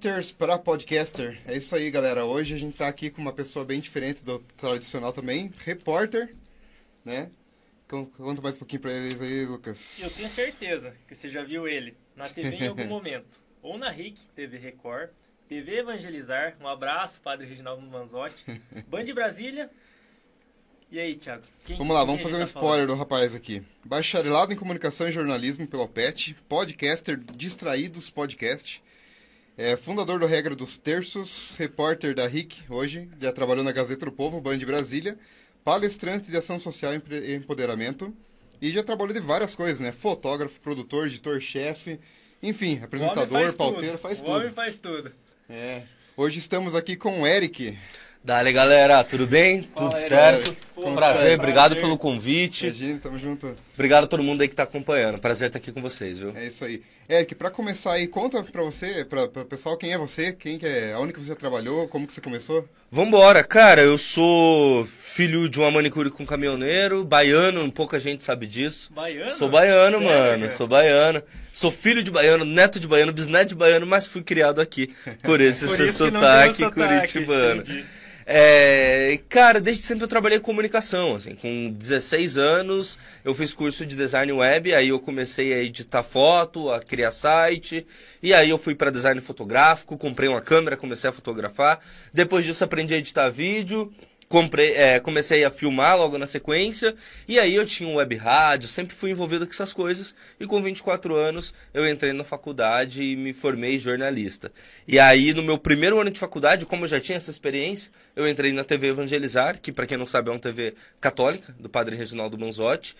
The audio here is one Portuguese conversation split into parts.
podcasters para podcaster. É isso aí, galera. Hoje a gente tá aqui com uma pessoa bem diferente do tradicional também, repórter, né? Conta mais um pouquinho para eles aí, Lucas. Eu tenho certeza que você já viu ele na TV em algum momento. Ou na RIC, TV Record, TV Evangelizar. Um abraço, Padre Reginaldo Manzotti. Band de Brasília. E aí, Thiago? Quem, vamos lá, vamos fazer um tá spoiler falando? do rapaz aqui. Bacharelado em Comunicação e Jornalismo pela PET, podcaster Distraídos Podcast, é fundador do Regra dos Terços, repórter da RIC hoje, já trabalhou na Gazeta do Povo, Band de Brasília, palestrante de ação social e empoderamento, e já trabalhou de várias coisas, né? Fotógrafo, produtor, editor-chefe, enfim, apresentador, pauteiro, faz tudo. O homem faz tudo. É. Hoje estamos aqui com o Eric. Dale, galera, tudo bem? tudo certo? Um prazer, obrigado pelo convite. Imagina, tamo junto. Obrigado a todo mundo aí que tá acompanhando. Prazer estar aqui com vocês, viu? É isso aí. Eric, para começar aí, conta pra você, pra, pra pessoal, quem é você, quem que é, aonde que você trabalhou, como que você começou? Vambora, cara, eu sou filho de uma manicure com caminhoneiro, baiano, pouca gente sabe disso. Baiano? Sou baiano, Sério? mano, sou baiano. Sou filho de baiano, neto de baiano, bisneto de baiano, mas fui criado aqui. Por esse Por seu sotaque curitibano. Entendi. É, cara, desde sempre eu trabalhei com comunicação, assim, com 16 anos eu fiz curso de design web, aí eu comecei a editar foto, a criar site, e aí eu fui para design fotográfico, comprei uma câmera, comecei a fotografar, depois disso aprendi a editar vídeo, comprei, é, comecei a filmar logo na sequência, e aí eu tinha um web rádio, sempre fui envolvido com essas coisas, e com 24 anos eu entrei na faculdade e me formei jornalista. E aí no meu primeiro ano de faculdade, como eu já tinha essa experiência, eu entrei na TV Evangelizar, que para quem não sabe é uma TV católica, do padre Reginaldo Manzotti,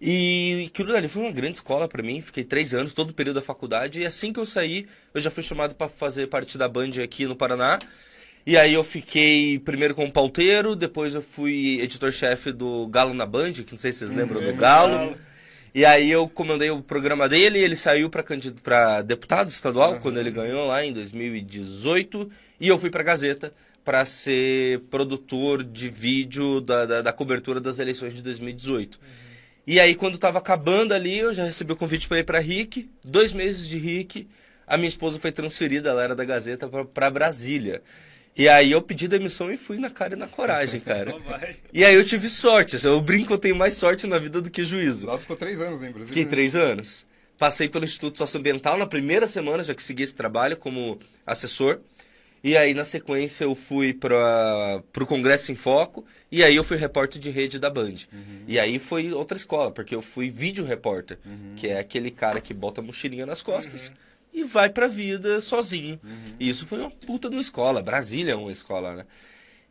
e aquilo ali foi uma grande escola para mim. Fiquei três anos, todo o período da faculdade. E assim que eu saí, eu já fui chamado para fazer parte da Band aqui no Paraná. E aí eu fiquei primeiro como pauteiro, depois eu fui editor-chefe do Galo na Band, que não sei se vocês lembram do Galo. E aí eu comandei o programa dele, ele saiu para deputado estadual, uhum. quando ele ganhou lá em 2018, e eu fui para Gazeta para ser produtor de vídeo da, da, da, cobertura das eleições de 2018. Uhum. E aí quando estava acabando ali, eu já recebi o convite para ir para RIC, dois meses de RIC, a minha esposa foi transferida, ela era da Gazeta, para Brasília. E aí eu pedi demissão e fui na cara e na coragem, cara. e aí eu tive sorte. Assim, eu brinco que eu tenho mais sorte na vida do que juízo. Lá ficou três anos, hein, Brasil? Fiquei três anos. Passei pelo Instituto Socioambiental na primeira semana, já que segui esse trabalho como assessor. E aí, na sequência, eu fui para o Congresso em Foco. E aí, eu fui repórter de rede da Band. Uhum. E aí, foi outra escola, porque eu fui vídeo repórter, uhum. que é aquele cara que bota a mochilinha nas costas. Uhum e vai pra vida sozinho. Uhum. E isso foi uma puta de uma escola. Brasília é uma escola, né?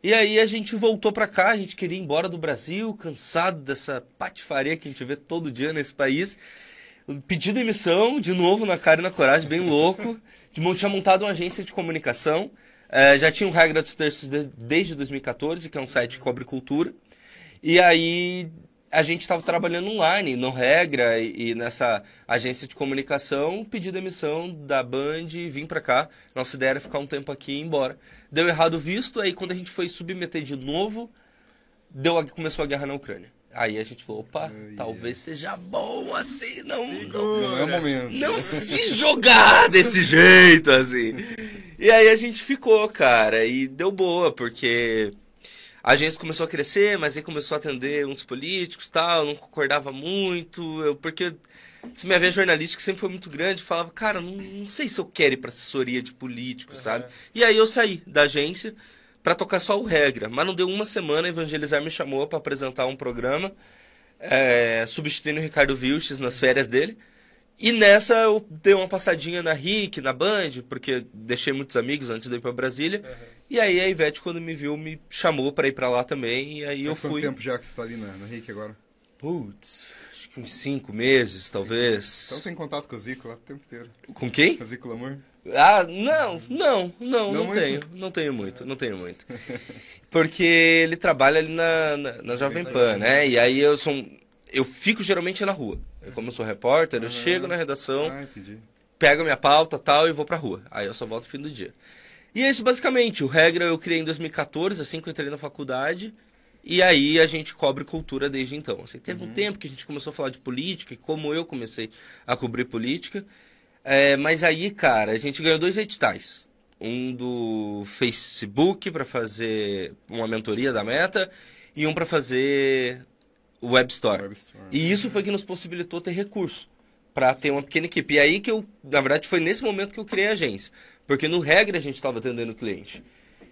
E aí a gente voltou pra cá, a gente queria ir embora do Brasil, cansado dessa patifaria que a gente vê todo dia nesse país. Pedi demissão, de novo, na cara e na coragem, bem louco. De, tinha montado uma agência de comunicação. É, já tinha um Regra dos Textos de, desde 2014, que é um site que cobre cultura. E aí a gente estava trabalhando online, no Regra e, e, nessa agência de comunicação, pedi demissão da Band e vim para cá. Nossa ideia era ficar um tempo aqui e ir embora. Deu errado visto, aí quando a gente foi submeter de novo, deu, começou a guerra na Ucrânia. Aí a gente falou, opa, talvez seja bom assim, não, não, não é o momento. Não se jogar desse jeito, assim. E aí a gente ficou, cara, e deu boa, porque a agência começou a crescer, mas aí começou a atender uns políticos tal, não concordava muito, eu, porque se minha vez jornalística sempre foi muito grande, falava, cara, não, não sei se eu quero ir para assessoria de políticos, uhum. sabe? E aí eu saí da agência para tocar só o regra, mas não deu uma semana, Evangelizar me chamou para apresentar um programa, é, substituindo o Ricardo Vilches nas férias dele. E nessa eu dei uma passadinha na RIC, na Band, porque deixei muitos amigos antes de ir para Brasília. Uhum. E aí a Ivete, quando me viu, me chamou para ir para lá também. E aí Faz eu fui. quanto tempo já que você tá ali na, na RIC agora? Putz, acho que uns cinco meses, talvez. Cinco. Então tem contato com o Zico lá o tempo inteiro. Com quem? Com o Zico Lamour? Ah, não, não, não, não, não tenho. Não tenho muito, não tenho muito. Porque ele trabalha ali na, na, na Jovem Pan, né? E aí eu sou. Eu fico geralmente na rua. Eu, como eu sou repórter, eu chego na redação, ah, pego minha pauta tal e vou pra rua. Aí eu só volto no fim do dia. E é isso basicamente. O Regra eu criei em 2014, assim que eu entrei na faculdade. E aí a gente cobre cultura desde então. Assim, teve uhum. um tempo que a gente começou a falar de política, e como eu comecei a cobrir política. É, mas aí, cara, a gente ganhou dois editais. Um do Facebook para fazer uma mentoria da Meta e um para fazer o Web Store. Web Store. E isso foi que nos possibilitou ter recurso para ter uma pequena equipe. E aí que eu, na verdade, foi nesse momento que eu criei a agência. Porque no regra a gente estava atendendo o cliente.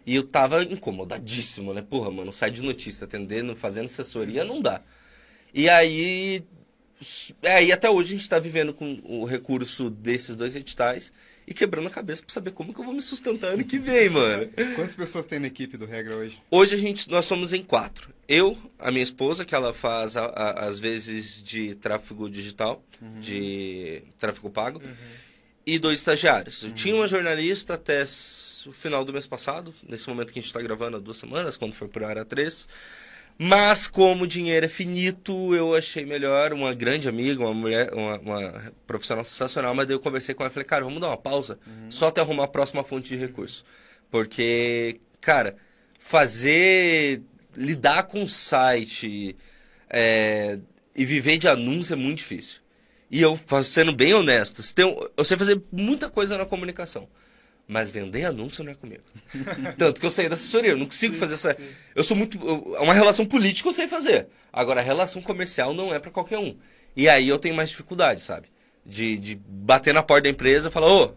E eu tava incomodadíssimo, né? Porra, mano, sai de notícia, atendendo, fazendo assessoria, não dá. E aí. É, aí até hoje a gente tá vivendo com o recurso desses dois editais e quebrando a cabeça pra saber como que eu vou me sustentar ano que vem, mano. Quantas pessoas tem na equipe do Regra hoje? Hoje a gente, nós somos em quatro. Eu, a minha esposa, que ela faz a- a- às vezes de tráfego digital, de tráfego pago, e dois estagiários. Eu tinha uma jornalista até o final do mês passado, nesse momento que a gente está gravando há duas semanas, quando foi por hora três. Mas como o dinheiro é finito, eu achei melhor uma grande amiga, uma mulher, uma, uma profissional sensacional, mas daí eu conversei com ela e falei, cara, vamos dar uma pausa, só até arrumar a próxima fonte de recurso. Porque, cara, fazer. lidar com o site é, e viver de anúncio é muito difícil. E eu, sendo bem honesto, eu sei fazer muita coisa na comunicação. Mas vender anúncio não é comigo. Tanto que eu saí da assessoria, eu não consigo fazer essa. Eu sou muito. eu- Uma relação política eu sei fazer. Agora, a relação comercial não é pra qualquer um. E aí eu tenho mais dificuldade, sabe? De, de bater na porta da empresa e falar, ô,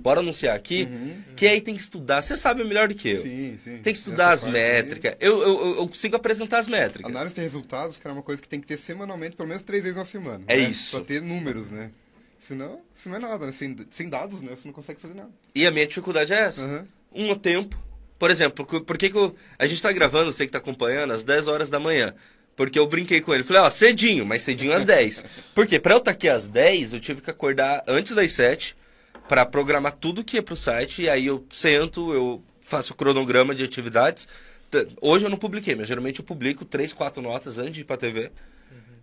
bora anunciar aqui. Que aí tem que estudar. Você sabe melhor do que eu. Sim, sim. Tem que estudar Essa as aí. métricas. Eu, eu, eu- consigo apresentar as métricas. Análise de resultados, que é uma coisa que tem que ter semanalmente, pelo menos três vezes na semana. É né? isso. Pra ter números, né? Senão, isso não é nada, né? Sem, sem dados, né? Você não consegue fazer nada. E a minha dificuldade é essa. Aham. um tempo. Por exemplo, por por que, que eu- a gente tá gravando, você que tá acompanhando, às 10 horas da manhã? Porque eu brinquei com ele. Falei, ó, cedinho, mas cedinho às 10. Porque pra eu estar aqui às 10, eu tive que acordar antes das 7 pra programar tudo que ia pro site. E aí eu sento, eu faço o cronograma de atividades. Hoje eu não publiquei, mas geralmente eu publico 3, 4 notas antes de ir pra TV.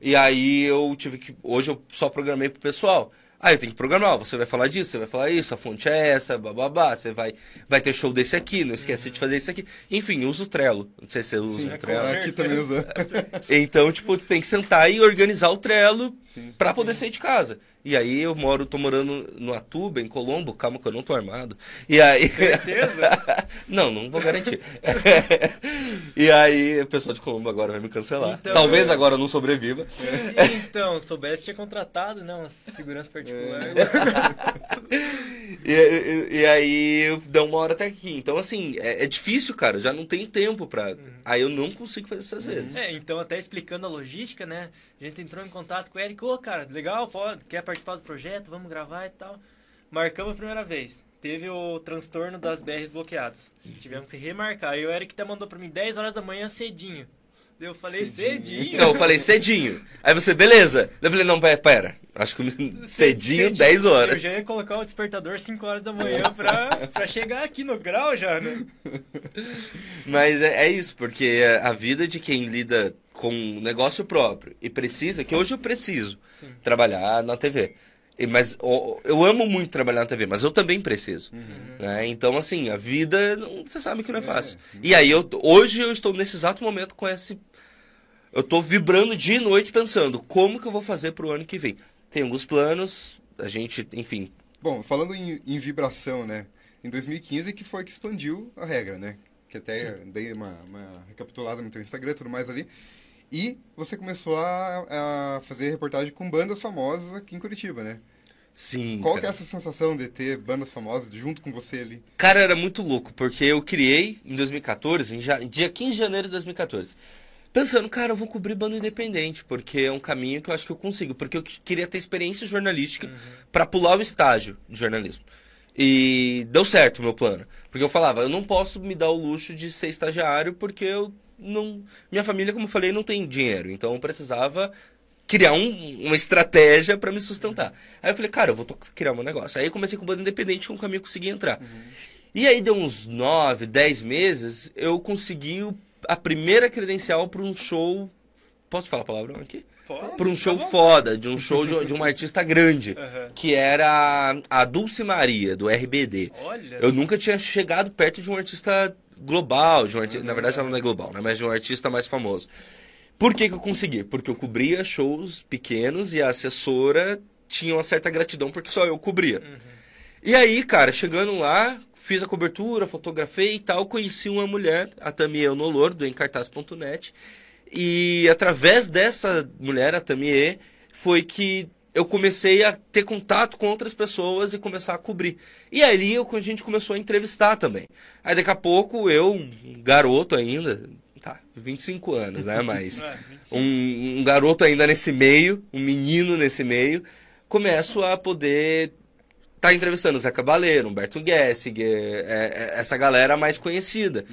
E aí eu tive que. Hoje eu só programei pro pessoal. Aí eu tenho que programar, você vai falar disso, você vai falar isso, a fonte é essa, bababá, você vai, vai ter show desse aqui, não esquece de fazer isso aqui. Enfim, usa o Trello. Não sei se você usa Sim, o Trello. aqui também usa. Então, tipo, tem que sentar e organizar o Trello Sim. pra poder sair de casa. E aí eu moro, tô morando no Atuba, em Colombo, calma que eu não tô armado. E aí. Certeza? não, não vou garantir. e aí o pessoal de Colombo agora vai me cancelar. Então, Talvez é. agora eu não sobreviva. Então, soubesse, tinha contratado, não, umas segurança particular. E, e- e aí eu dou uma hora até aqui. Então, assim, é, é difícil, cara. eu Já não tenho tempo pra. Aí eu não consigo fazer essas vezes. É, então até explicando a logística, né? A gente entrou em contato com o Eric, ô cara, legal, pode, quer participar do projeto, vamos gravar e tal. Marcamos a primeira vez. Teve o transtorno das BRs bloqueadas. Tivemos que remarcar. Aí o Eric até mandou pra mim 10 horas da manhã cedinho. Eu falei, Cedinho. cedinho? Então, eu falei cedinho. Aí você, beleza. Eu falei, não, pera, pera. Acho que cedinho, 10 Eu horas. já ia colocar o despertador 5 horas da manhã pra, pra chegar aqui no grau já, né? Mas é, é isso, porque a vida de quem lida com negócio próprio e precisa, que hoje eu preciso Sim. trabalhar na TV. E- Mas ó, eu amo muito trabalhar na TV, mas eu também preciso. né? Então, assim, a vida, você sabe que não é fácil. E aí, eu, hoje eu estou nesse exato momento com esse. Eu estou vibrando dia e noite pensando como que eu vou fazer pro ano que vem. Tem alguns planos, a gente, enfim. Bom, falando em, em vibração, né? Em 2015 que foi que expandiu a regra, né? Que até dei uma, uma recapitulada no teu Instagram e tudo mais ali. E você começou a, a fazer reportagem com bandas famosas aqui em Curitiba, né? Sim. Qual que é cara. essa sensação de ter bandas famosas junto com você ali? Cara, era muito louco, porque eu criei em 2014, em ja- dia 15 de janeiro de 2014. Pensando, cara, eu vou cobrir banda independente, porque é um caminho que eu acho que eu consigo. Porque eu que- queria ter experiência jornalística pra pular o estágio de jornalismo. E deu certo o meu plano. Porque eu falava, eu não posso me dar o luxo de ser estagiário, porque eu não. Minha família, como eu falei, não tem dinheiro. Então eu precisava criar um- uma estratégia pra me sustentar. Aí eu falei, cara, eu vou criar meu negócio. Aí eu comecei com banda independente, com o caminho eu consegui entrar. E aí deu uns 9, 10 meses, eu consegui a primeira credencial para um show. Posso falar a palavra aqui? Para um show tá foda, de um show de, de uma artista grande, Aham. que era a Dulce Maria, do RBD. Olha. Eu nunca tinha chegado perto de um artista global, de um artista, na verdade ela não é global, né, mas de um artista mais famoso. Por que, que eu consegui? Porque eu cobria shows pequenos e a assessora tinha uma certa gratidão porque só eu cobria. E aí, cara, chegando lá, fiz a cobertura, fotografei e tal, conheci uma mulher, a Tamie Nolor, do encartaz.net, e através dessa mulher, a Tamie, foi que eu comecei a ter contato com outras pessoas e começar a cobrir. E ali eu, a gente começou a entrevistar também. Aí daqui a pouco eu, um garoto ainda, tá, 25 anos, né, mas É, 25. um, um garoto ainda nesse meio, um menino nesse meio, começo a poder estar entrevistando Zé Cabaleiro, Humberto Gessinger, é, é, essa galera mais conhecida.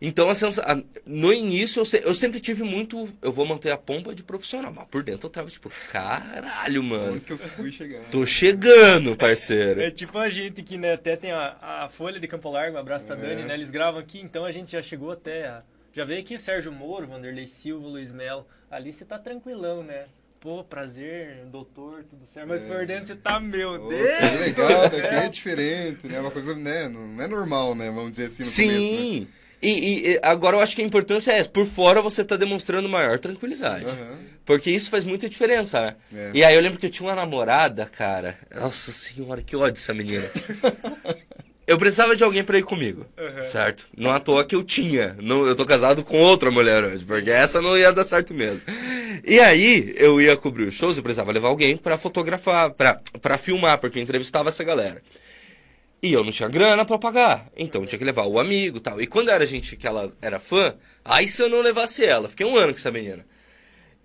Então, a sensa- a- no início, eu, se- eu sempre tive muito. Eu vou manter a pompa de profissional, mas por dentro eu tava tipo, caralho, mano. Onde que eu fui chegar? Tô chegando, parceiro. É tipo a gente que né, até tem a, a Folha de Campo Largo, um abraço pra É. Dani, né? Eles gravam aqui, então a gente já chegou até. a- já veio aqui Sérgio Moro, Vanderlei Silva, Luiz Melo. Ali você tá tranquilão, né? Pô, prazer, doutor, tudo certo. Mas por dentro você tá, meu Deus! que legal, daqui céu. é diferente, né? Uma coisa, né? Não é normal, né? Vamos dizer assim no começo, né? Sim. E- e agora eu acho que a importância é essa. Por fora você tá demonstrando maior tranquilidade. Aham. Porque isso faz muita diferença, né? É. E aí eu lembro que eu tinha uma namorada, cara. Nossa senhora, que ódio dessa menina. Eu precisava de alguém pra ir comigo, Uhum. certo? Não à toa que eu tinha. Não, eu tô casado com outra mulher hoje, porque essa não ia dar certo mesmo. E aí, eu ia cobrir os shows, eu precisava levar alguém pra fotografar, pra filmar, porque eu entrevistava essa galera. E eu não tinha grana pra pagar. Então tinha que levar o amigo e tal. E quando era gente que ela era fã, aí se eu não levasse ela, fiquei um ano com essa menina.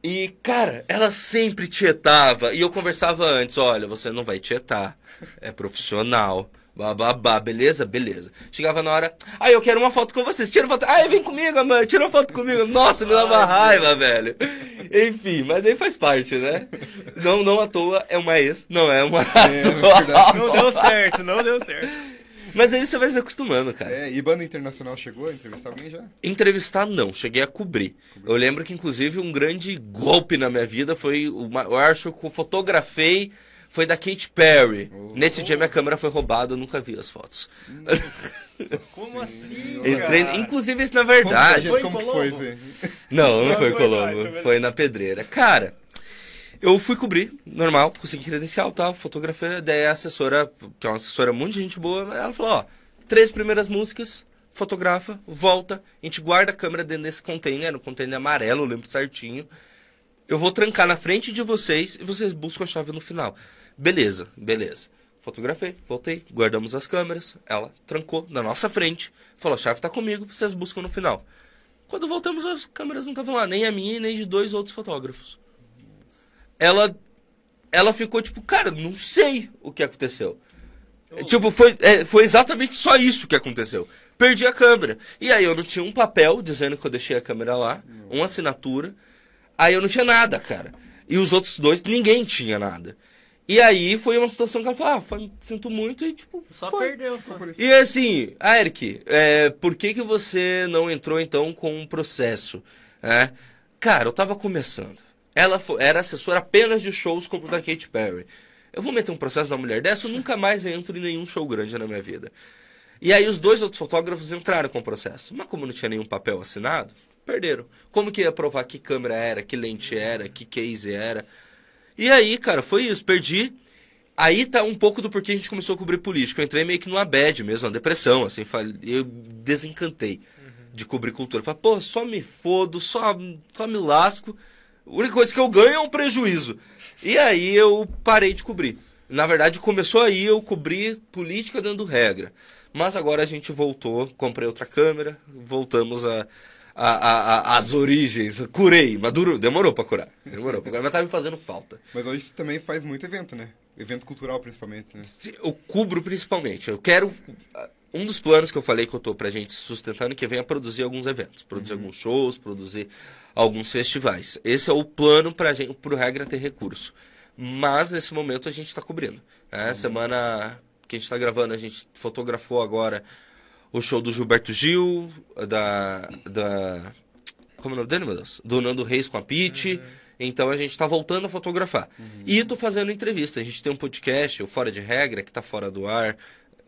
E, cara, ela sempre tietava. E eu conversava antes, olha, você não vai tietar. É profissional. Bababá, beleza? Beleza. Chegava na hora, ah, eu quero uma foto com vocês. Tira uma foto. Ai, vem comigo, amor. Tira uma foto comigo. Nossa, me uma raiva, velho. Enfim, mas daí faz parte, né? Não, não à toa é uma ex, não é uma atual. verdade. Não deu certo, não deu certo. Mas aí você vai se acostumando, cara. É, e banda internacional chegou a entrevistar alguém já? Entrevistar não, cheguei a cobrir. Eu lembro que inclusive um grande golpe na minha vida foi, uma, eu acho que eu fotografei, foi da Katy Perry. Nesse dia minha câmera foi roubada, eu nunca vi as fotos. Como assim, Entrei, cara? inclusive isso na verdade. Foi como que foi. Não, não Não foi em foi Colombo, beleza. foi na Pedreira. Cara, eu fui cobrir, normal, consegui credencial tal, fotografia, daí a assessora, que é uma assessora muito gente boa, ela falou, ó, três primeiras músicas, fotografa, volta, a gente guarda a câmera dentro desse container, um container amarelo, eu lembro certinho. Eu vou trancar na frente de vocês e vocês buscam a chave no final. Beleza, beleza. Fotografei, voltei, guardamos as câmeras, ela trancou na nossa frente, falou, a chave tá comigo, vocês buscam no final. Quando voltamos, as câmeras não estavam lá, nem a minha nem de dois outros fotógrafos. Ela, ela ficou tipo, cara, não sei o que aconteceu. É, Tipo, foi, é, foi exatamente só isso que aconteceu. Perdi a câmera. E aí eu não tinha um papel dizendo que eu deixei a câmera lá, uma assinatura. Aí eu não tinha nada, cara. E os outros dois, ninguém tinha nada. E aí foi uma situação que ela falou, ah, foi, sinto muito e tipo, Só foi. perdeu, só. Por isso. E assim, ah, Eric, é, por que, que você não entrou então com um processo? É, cara, eu tava começando. Ela fo- era assessora apenas de shows como o da Katy Perry. Eu vou meter um processo da mulher dessa, eu nunca mais entro em nenhum show grande na minha vida. E aí os dois outros fotógrafos entraram com o processo. Mas como não tinha nenhum papel assinado, perderam. Como que ia provar que câmera era, que lente era, que case era? E aí, cara, foi isso, perdi. Aí tá um pouco do porquê a gente começou a cobrir política. Eu entrei meio que numa bad mesmo, uma depressão, assim, falei- eu desencantei de cobrir cultura. Falei, pô, só me fodo, só, só me lasco. A única coisa que eu ganho é um prejuízo. E aí eu parei de cobrir. Na verdade, começou aí eu cobri política dando regra. Mas agora a gente voltou, comprei outra câmera, voltamos a, a, a- a- às origens. Curei, mas durou, demorou pra curar. Demorou pra curar, mas tá me fazendo falta. Mas hoje também faz muito evento, né? Evento cultural, principalmente, né? Eu cubro principalmente. Eu quero. Um dos planos que eu falei que eu tô pra gente sustentando que vem produzir alguns eventos, produzir alguns shows, produzir alguns festivais. Esse é o plano pra gente, pro regra ter recurso. Mas nesse momento a gente tá cobrindo. né? Semana que a gente tá gravando, a gente fotografou agora o show do Gilberto Gil, da. da como é o nome dele, meu Deus? Do Nando Reis com a Pete. Então a gente tá voltando a fotografar. E tô fazendo entrevista. A gente tem um podcast, o Fora de Regra, que tá fora do ar.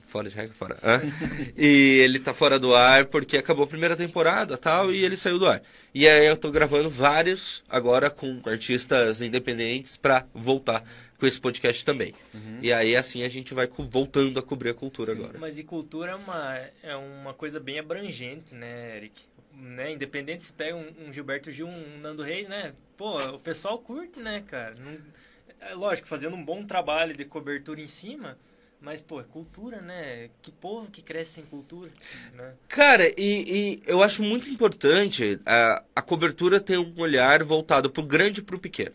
Fora de regra, fora. Hã? e ele tá fora do ar porque acabou a primeira temporada tal, e ele saiu do ar. E aí eu tô gravando vários agora com artistas independentes pra voltar com esse podcast também. Uhum. E aí assim a gente vai voltando a cobrir a cultura Sim. agora. Mas e cultura é uma, é uma coisa bem abrangente, né, Eric? Né, independente se pega um, um Gilberto Gil, um Nando Reis, né? Pô, o pessoal curte, né, cara? Não, é lógico, fazendo um bom trabalho de cobertura em cima, mas, pô, é cultura, né? Que povo que cresce sem cultura, né? Cara, e, e eu acho muito importante a, a cobertura ter um olhar voltado pro grande e pro pequeno.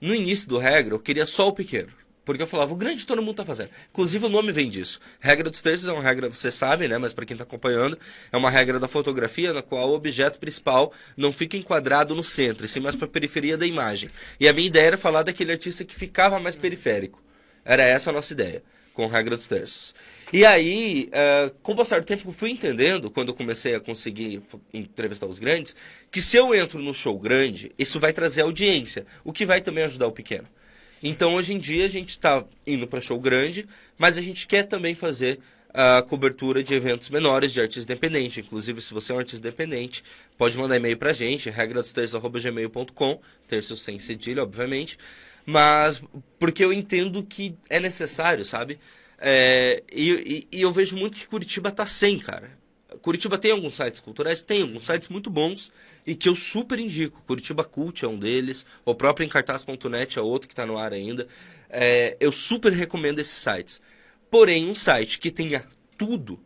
No início do regra, eu queria só o pequeno. Porque eu falava, o grande todo mundo tá fazendo. Inclusive o nome vem disso. Regra dos terços é uma regra, você sabe, né? Mas para quem tá acompanhando, é uma regra da fotografia na qual o objeto principal não fica enquadrado no centro, e sim mais pra periferia da imagem. E a minha ideia era falar daquele artista que ficava mais periférico. Era essa a nossa ideia com regra dos terços. E aí, uh, com o passar do tempo, eu fui entendendo, quando eu comecei a conseguir entrevistar os grandes, que se eu entro no show grande, isso vai trazer audiência, o que vai também ajudar o pequeno. Então, hoje em dia, a gente está indo para show grande, mas a gente quer também fazer a cobertura de eventos menores de artista independente. Inclusive, se você é um artista independente, pode mandar e-mail para a gente, regra dos terços.gmail.com, terços sem cedilha, obviamente mas porque eu entendo que é necessário, sabe? É, e, e, e, eu vejo muito que Curitiba tá sem, cara. Curitiba tem alguns sites culturais? Tem alguns sites muito bons e que eu super indico. Curitiba Cult é um deles, o próprio Encartaz.net é outro que está no ar ainda. É, eu super recomendo esses sites. Porém, um site que tenha tudo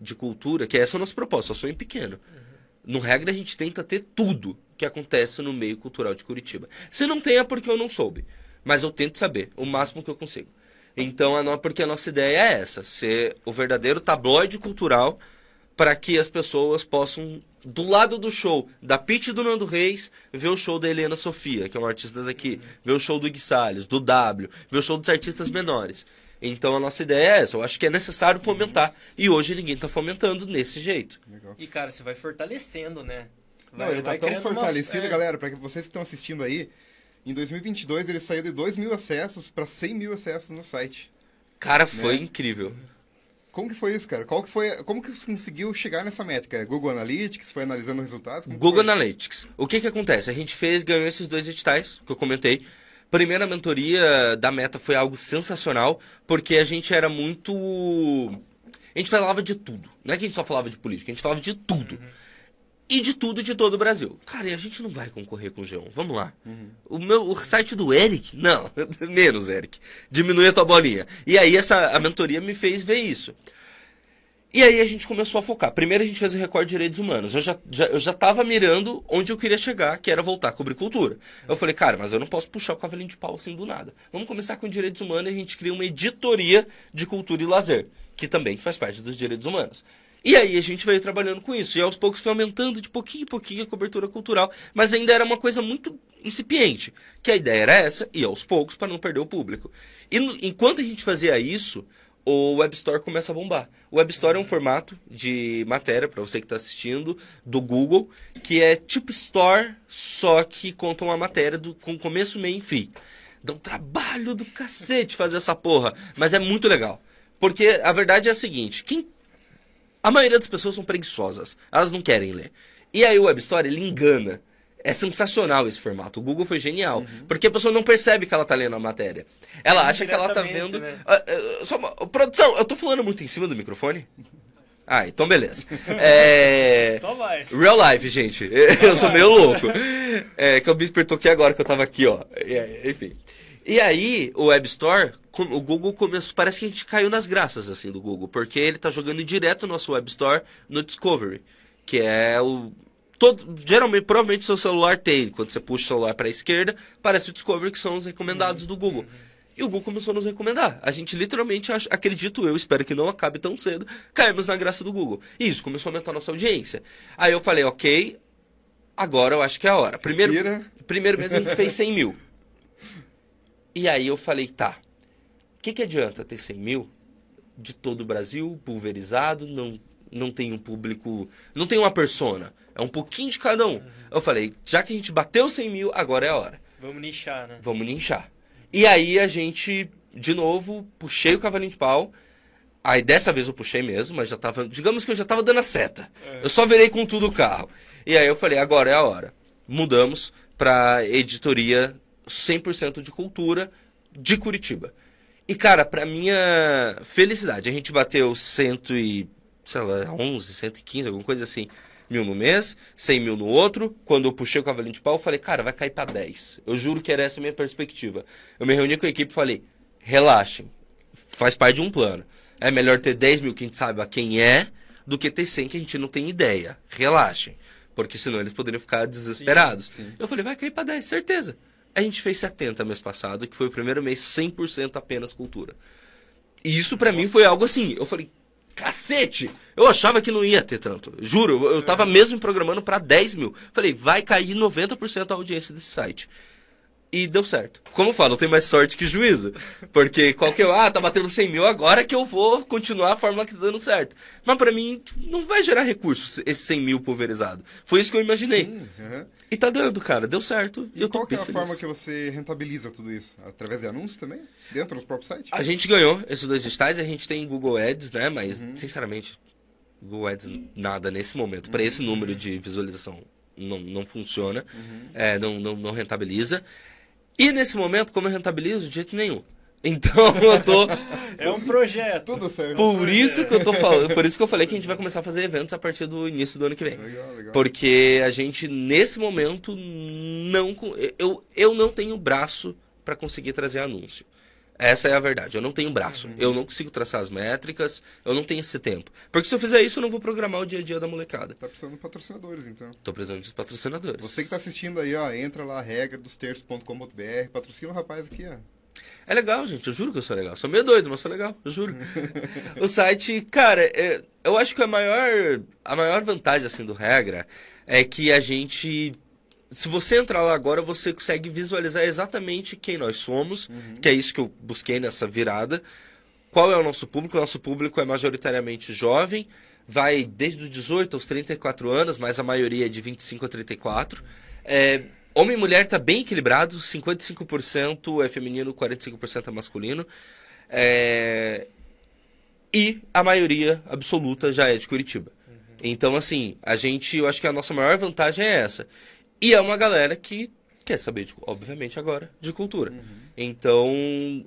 de cultura, que essa é a nossa proposta, só sou em pequeno. Uhum. No regra, a gente tenta ter tudo que acontece no meio cultural de Curitiba. Se não tem, é porque eu não soube. Mas eu tento saber, o máximo que eu consigo. Então, porque a nossa ideia é essa: ser o verdadeiro tabloide cultural para que as pessoas possam, do lado do show da Pete do Nando Reis, ver o show da Helena Sofia, que é uma artista daqui, ver o show do Gui Salles, do W, ver o show dos artistas menores. Então a nossa ideia é essa. Eu acho que é necessário fomentar. E hoje ninguém está fomentando desse jeito. Legal. E, cara, você vai fortalecendo, né? Vai, Não, ele tá tão fortalecido, uma... galera, para vocês que estão assistindo aí, em 2022 ele saiu de 2 mil acessos para 100 mil acessos no site. Cara, foi né? incrível. Como que foi isso, cara? Qual que foi, como que você conseguiu chegar nessa métrica? Google Analytics, foi analisando resultados? Como Google Analytics. O que que acontece? A gente fez, ganhou esses dois editais que eu comentei. Primeira mentoria da Meta foi algo sensacional, porque a gente era muito... A gente falava de tudo. Não é que a gente só falava de política, a gente falava de tudo. Uhum e de tudo de todo o Brasil. Cara, e a gente não vai concorrer com o G1. Vamos lá. Uhum. O meu o site do Eric? Não, menos Eric. Diminui a tua bolinha. E aí essa a mentoria me fez ver isso. E aí a gente começou a focar. Primeiro a gente fez o recorde de direitos humanos. Eu já, já, eu já tava mirando onde eu queria chegar, que era voltar a cobrir cultura. Eu falei, cara, mas eu não posso puxar o cavalinho de pau assim do nada. Vamos começar com direitos humanos e a gente cria uma editoria de cultura e lazer, que também faz parte dos direitos humanos. E aí a gente veio trabalhando com isso. E aos poucos foi aumentando de pouquinho em pouquinho a cobertura cultural. Mas ainda era uma coisa muito incipiente. Que a ideia era essa, e aos poucos, para não perder o público. E no, enquanto a gente fazia isso, o Web Store começa a bombar. O Web Store é um formato de matéria, para você que está assistindo, do Google, que é tipo Store, só que conta uma matéria do, com começo, meio e fim. Dá um trabalho do cacete fazer essa porra, mas é muito legal. Porque a verdade é a seguinte: quem a maioria das pessoas são preguiçosas. Elas não querem ler. E aí o Web Story, ele engana. É sensacional esse formato. O Google foi genial. Uhum. Porque a pessoa não percebe que ela tá lendo a matéria. Ela acha que ela tá vendo. Né? Uh, uh, só uma... Produção, eu tô falando muito em cima do microfone? Ah, então beleza. É... Só vai. Real life, gente. eu sou meio louco. É que eu me despertou aqui agora que eu tava aqui, ó. Enfim. E aí, o Web Store, o Google começou. Parece que a gente caiu nas graças assim do Google, porque ele está jogando direto o nosso Web Store no Discovery, que é o. Todo, geralmente, provavelmente seu celular tem. Quando você puxa o celular para a esquerda, parece o Discovery, que são os recomendados do Google. E o Google começou a nos recomendar. A gente literalmente, acredito eu, espero que não acabe tão cedo, caímos na graça do Google. E isso começou a aumentar a nossa audiência. Aí eu falei, ok, agora eu acho que é a hora. Primeiro, primeiro mês a gente fez 100 mil. E aí eu falei, tá, o que, que adianta ter 100 mil de todo o Brasil, pulverizado, não, não tem um público, não tem uma persona, é um pouquinho de cada um. Uhum. Eu falei, já que a gente bateu 100 mil, agora é a hora. Vamos nichar, né? Vamos nichar. E aí a gente, de novo, puxei o cavalinho de pau, Aí dessa vez eu puxei mesmo, mas já tava. Digamos que eu já tava dando a seta. Eu só virei com tudo o carro. E aí eu falei, agora é a hora. Mudamos pra editoria 100% de cultura de Curitiba. E, cara, pra minha felicidade, a gente bateu cento e, sei lá, 11, 115, alguma coisa assim, mil no mês, 100 mil no outro. Quando eu puxei o cavalinho de pau, eu falei, cara, vai cair pra 10. Eu juro que era essa a minha perspectiva. Eu me reuni com a equipe e falei, relaxem, faz parte de um plano. É melhor ter 10 mil que a gente saiba quem é, do que ter 100 que a gente não tem ideia. Relaxem. Porque senão eles poderiam ficar desesperados. Sim, sim. Eu falei, vai cair pra 10, certeza. A gente fez 70 mês passado, que foi o primeiro mês 100% apenas cultura. E isso pra mim foi algo assim, eu falei, cacete! Eu achava que não ia ter tanto. Juro, eu, eu tava mesmo me programando pra 10 mil. Falei, vai cair 90% a audiência desse site. E deu certo. Como eu falo, eu tenho mais sorte que juízo. Porque qualquer. Ah, tá batendo 100 mil, agora que eu vou continuar a fórmula que tá dando certo. Mas pra mim, não vai gerar recursos esse 100 mil pulverizado. Foi isso que eu imaginei. Sim, aham. E tá dando, cara. Deu certo. E eu tô qual que é a bem forma feliz. que você rentabiliza tudo isso? Através de anúncios também? Dentro do próprio site? A gente ganhou esses dois digitais, a gente tem Google Ads, né? Mas, Uhum. sinceramente, Google Ads nada nesse momento. Para esse número de visualização não, não funciona, Uhum. é, não, não, não rentabiliza. E nesse momento, como eu rentabilizo? De jeito nenhum. Então eu tô. É um projeto. Tudo certo. Por isso que eu tô falando. Por isso que eu falei que a gente vai começar a fazer eventos a partir do início do ano que vem. Legal, legal. Porque a gente, nesse momento, não. Eu, eu não tenho braço para conseguir trazer anúncio. Essa é a verdade. Eu não tenho braço. Uhum. Eu não consigo traçar as métricas. Eu não tenho esse tempo. Porque se eu fizer isso, eu não vou programar o dia a dia da molecada. Tá precisando de patrocinadores, então. Tô precisando de patrocinadores. Você que tá assistindo aí, ó, entra lá, regra dos terços.com.br, patrocina o rapaz aqui, ó. É legal, gente. Eu juro que eu sou legal. Sou meio doido, mas sou legal. Eu juro. o site, cara, é- eu acho que a maior, a maior vantagem, assim, do Regra é que a gente... Se você entrar lá agora, você consegue visualizar exatamente quem nós somos, que é isso que eu busquei nessa virada. Qual é o nosso público? O nosso público é majoritariamente jovem, vai desde os 18 aos 34 anos, mas a maioria é de 25 a 34. É, homem e mulher está bem equilibrado, 55% é feminino, 45% é masculino. É, e a maioria absoluta já é de Curitiba. Então, assim, a gente, eu acho que a nossa maior vantagem é essa. E é uma galera que quer saber, de, obviamente, agora, de cultura. Então,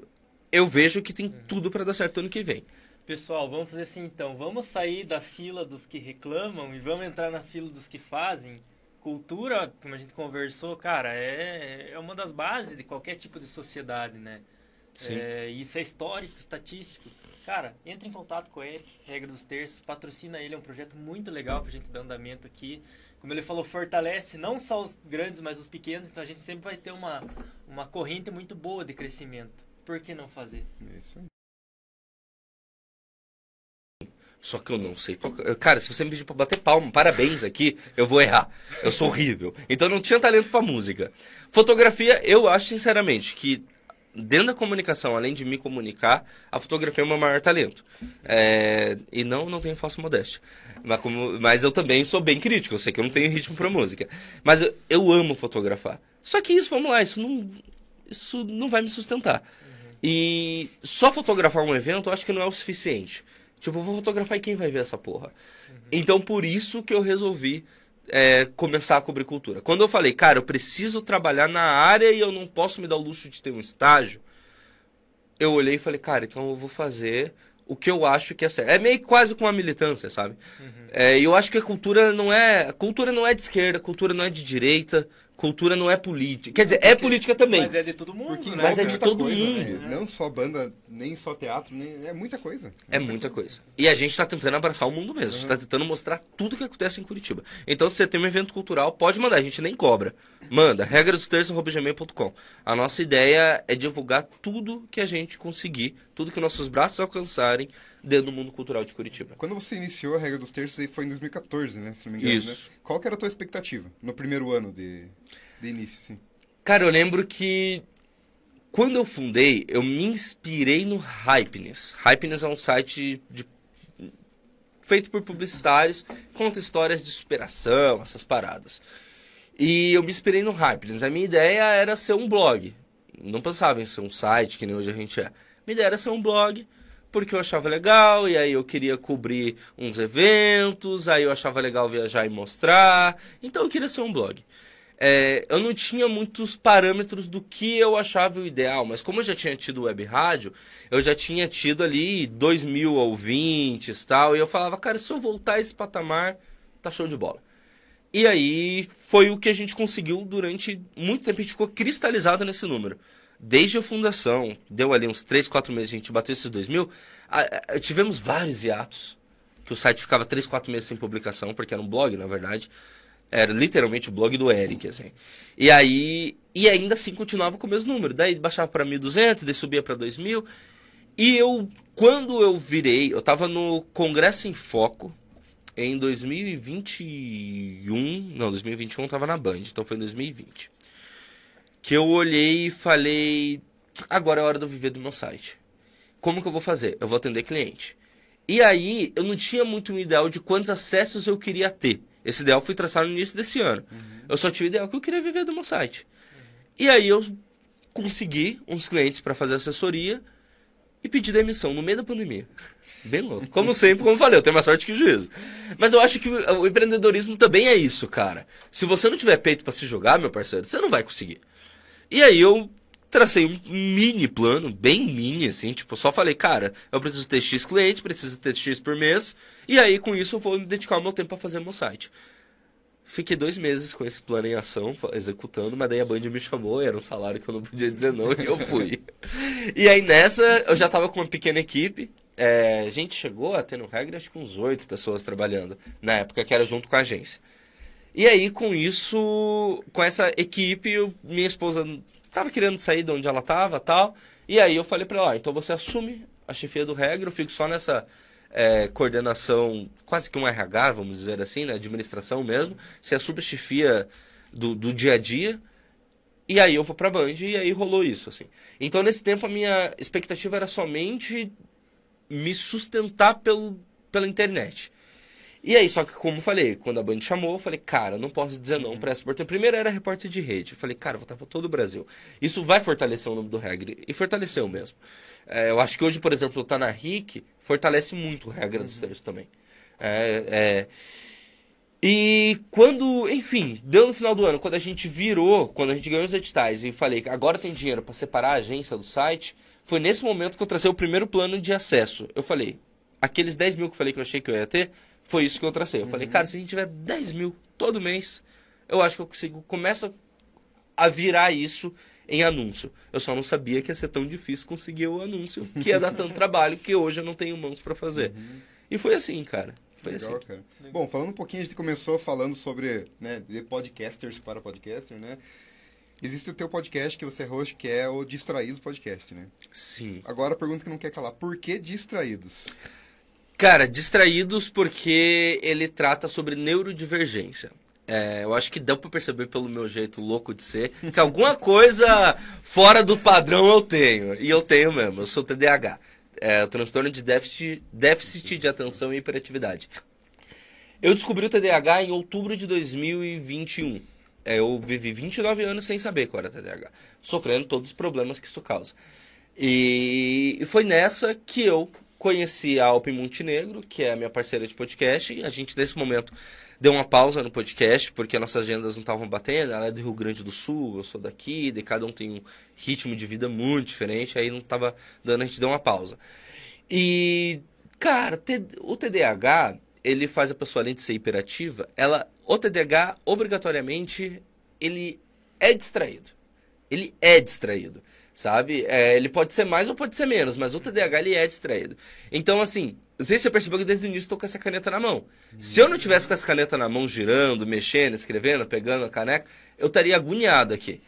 eu vejo que tem tudo para dar certo ano que vem. Pessoal, vamos fazer assim então. Vamos sair da fila dos que reclamam e vamos entrar na fila dos que fazem. Cultura, como a gente conversou, cara, é, é uma das bases de qualquer tipo de sociedade, né? Sim. É, isso é histórico, estatístico. Cara, entre em contato com o Eric, Regra dos Terços, patrocina ele, é um projeto muito legal pra gente dar andamento aqui. Como ele falou, fortalece não só os grandes, mas os pequenos, então a gente sempre vai ter uma, uma corrente muito boa de crescimento. Por que não fazer? É isso aí. Só que eu não sei tocar. Cara, se você me pedir pra bater palma, parabéns aqui, eu vou errar. Eu sou horrível. Então eu não tinha talento pra música. Fotografia, eu acho sinceramente que dentro da comunicação, além de me comunicar, a fotografia é o meu maior talento. É, E não, não tenho falsa modéstia. Mas, como- mas eu também sou bem crítico, eu sei que eu não tenho ritmo pra música. Mas eu, eu amo fotografar. Só que isso, vamos lá, isso não, isso não vai me sustentar. E só fotografar um evento eu acho que não é o suficiente. Tipo, eu vou fotografar e quem vai ver essa porra? Então, por isso que eu resolvi é, começar a cobrir cultura. Quando eu falei, cara, eu preciso trabalhar na área e eu não posso me dar o luxo de ter um estágio, eu olhei e falei, cara, então eu vou fazer o que eu acho que é certo. É meio quase com uma militância, sabe? É, E eu acho que a cultura não é. A cultura não é de esquerda, a cultura não é de direita, cultura não é política. Quer dizer, é política também. Mas é de todo mundo, Porque né? Mas é de muita todo coisa, mundo. né? Não só banda, nem só teatro, nem... é muita coisa. É muita coisa. E a gente tá tentando abraçar o mundo mesmo. A gente tá tentando mostrar tudo que acontece em Curitiba. Então, se você tem um evento cultural, pode mandar. A gente nem cobra. Manda. regra dos terços.gmail.com. A nossa ideia é divulgar tudo que a gente conseguir, tudo que nossos braços alcançarem dentro do mundo cultural de Curitiba. Quando você iniciou a regra dos terços foi em 2014, né? Se não me engano, Isso. né? Qual que era a tua expectativa no primeiro ano de, de início, assim? Cara, eu lembro que quando eu fundei, eu me inspirei no Hypeness. Hypeness é um site de- feito por publicitários, conta histórias de superação, essas paradas. E eu me inspirei no Hypeness. A minha ideia era ser um blog. Não pensava em ser um site, que nem hoje a gente é. Minha ideia era ser um blog porque eu achava legal, e aí eu queria cobrir uns eventos, aí eu achava legal viajar e mostrar, então eu queria ser um blog. É, eu não tinha muitos parâmetros do que eu achava o ideal, mas como eu já tinha tido web rádio, eu já tinha tido ali 2 mil ouvintes tal, e eu falava, cara, se eu voltar a esse patamar, tá show de bola. E aí foi o que a gente conseguiu durante muito tempo, a gente ficou cristalizado nesse número desde a fundação, deu ali uns 3, 4 meses, a gente bateu esses 2 mil, a, a, tivemos vários hiatos, que o site ficava 3, 4 meses sem publicação, porque era um blog, na verdade. Era literalmente o blog do Eric, assim. E aí, e ainda assim continuava com o mesmo número. Daí baixava para 1.200, daí subia para 2.000. E eu, quando eu virei, eu tava no Congresso em Foco, em 2021, não, 2021 eu tava na Band, então foi em 2020 que eu olhei e falei: agora é hora de eu viver do meu site. Como que eu vou fazer? Eu vou atender cliente. E aí, eu não tinha muito um ideal de quantos acessos eu queria ter. Esse ideal foi traçado no início desse ano. Uhum. Eu só tinha o ideal que eu queria viver do meu site. Uhum. E aí, eu consegui uns clientes para fazer assessoria e pedi demissão no meio da pandemia. Bem louco. Como sempre, como falei, eu tenho mais sorte que juízo. Mas eu acho que o empreendedorismo também é isso, cara. Se você não tiver peito para se jogar, meu parceiro, você não vai conseguir. E aí eu tracei um mini plano, bem mini, assim, tipo, só falei, cara, eu preciso ter X clientes, preciso ter X por mês, e aí com isso eu vou me dedicar o meu tempo para fazer meu site. Fiquei dois meses com esse plano em ação, executando, mas daí a Band me chamou, era um salário que eu não podia dizer não, e eu fui. e aí nessa, eu já tava com uma pequena equipe, é, a gente chegou a ter no regra acho que uns oito pessoas trabalhando, na época que era junto com a agência. E aí, com isso, com essa equipe, eu, minha esposa tava querendo sair de onde ela tava tal. E aí eu falei para ela, ah, então você assume a chefia do regra, eu fico só nessa é, coordenação, quase que um RH, vamos dizer assim, né? Administração mesmo. Você assume a chefia do, do dia a dia. E aí eu vou pra Band e aí rolou isso, assim. Então, nesse tempo, a minha expectativa era somente me sustentar pelo, pela internet. E aí, só que como falei, quando a Band chamou, eu falei, cara, não posso dizer não para essa repórter. Primeiro era repórter de rede. Eu falei, cara, vou estar para todo o Brasil. Isso vai fortalecer o nome do Regra. E fortaleceu mesmo. É, eu acho que hoje, por exemplo, estar na RIC fortalece muito o Regra dos Textos também. É, é, e quando, enfim, deu no final do ano, quando a gente virou, quando a gente ganhou os editais e falei que agora tem dinheiro para separar a agência do site, foi nesse momento que eu tracei o primeiro plano de acesso. Eu falei, aqueles 10 mil que eu falei que eu achei que eu ia ter, foi isso que eu tracei. Eu uhum. falei, cara, se a gente tiver 10 mil todo mês, eu acho que eu consigo. Começa a virar isso em anúncio. Eu só não sabia que ia ser tão difícil conseguir o anúncio, que ia dar tanto trabalho que hoje eu não tenho mãos para fazer. Uhum. E foi assim, cara. Foi Legal, assim. Cara. Bom, falando um pouquinho, a gente começou falando sobre né, de podcasters para podcaster, né? Existe o teu podcast que você é host, que é o Distraídos Podcast, né? Sim. Agora a pergunta que não quer calar. Por que Distraídos? Cara, distraídos porque ele trata sobre neurodivergência. É, eu acho que deu pra perceber pelo meu jeito louco de ser que alguma coisa fora do padrão eu tenho. E eu tenho mesmo, eu sou TDAH. É, transtorno de déficit, déficit de atenção e hiperatividade. Eu descobri o TDAH em outubro de 2021. É, eu vivi 29 anos sem saber qual era TDAH, sofrendo todos os problemas que isso causa. E, e foi nessa que eu conheci a Alpin Montenegro, que é a minha parceira de podcast. A gente, nesse momento, deu uma pausa no podcast, porque nossas agendas não estavam batendo. Ela é do Rio Grande do Sul, eu sou daqui, de cada um tem um ritmo de vida muito diferente, aí não estava dando, a gente deu uma pausa. E, cara, o TDAH, ele faz a pessoa, além de ser hiperativa, ela, o TDAH, obrigatoriamente, ele é distraído. Ele é distraído sabe? É, ele pode ser mais ou pode ser menos, mas o TDAH ele é distraído. Então, assim, não sei se você percebeu que desde o início estou com essa caneta na mão. Se eu não tivesse com essa caneta na mão, girando, mexendo, escrevendo, pegando a caneca, eu estaria agoniado aqui.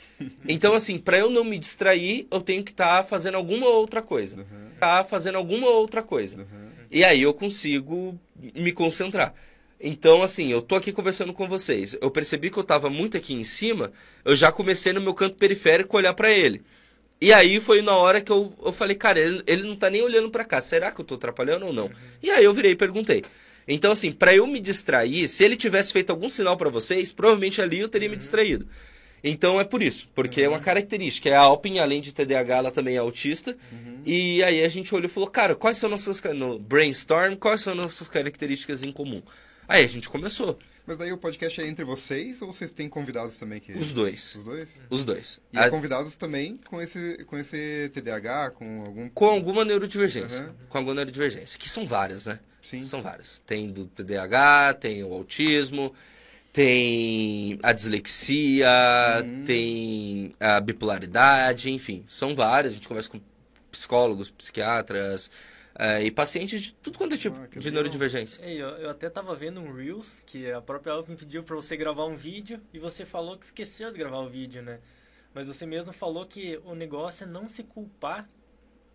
Então, assim, para eu não me distrair, eu tenho que estar tá fazendo alguma outra coisa. Uhum. Tá fazendo alguma outra coisa. E aí eu consigo me concentrar. Então, assim, eu tô aqui conversando com vocês. Eu percebi que eu estava muito aqui em cima, eu já comecei no meu canto periférico a olhar para ele. E aí foi na hora que eu, eu falei, cara, ele, ele não tá nem olhando para cá. Será que eu tô atrapalhando ou não? Uhum. E aí eu virei e perguntei. Então, assim, para eu me distrair, se ele tivesse feito algum sinal para vocês, provavelmente ali eu teria uhum. me distraído. Então é por isso, porque é uma característica. É a Alpin, além de TDAH, ela também é autista. E aí a gente olhou e falou, cara, quais são nossas. No brainstorm, quais são nossas características em comum? Aí a gente começou. Mas daí o podcast é entre vocês ou vocês têm convidados também que... Os dois. Os dois? Os dois. E A- convidados também com esse, com esse TDAH, com algum... com alguma neurodivergência. Uhum. Com alguma neurodivergência. Que são várias, né? Sim. São várias. Tem do TDAH, tem o autismo, tem a dislexia, Hum. tem a bipolaridade, enfim. São várias. A gente conversa com psicólogos, psiquiatras eh, e pacientes de tudo quanto é tipo Ah, de neurodivergência. Ei, eu, eu até tava vendo um Reels que a própria Alpin pediu pra você gravar um vídeo e você falou que esqueceu de gravar o vídeo, né? Mas você mesmo falou que o negócio é não se culpar,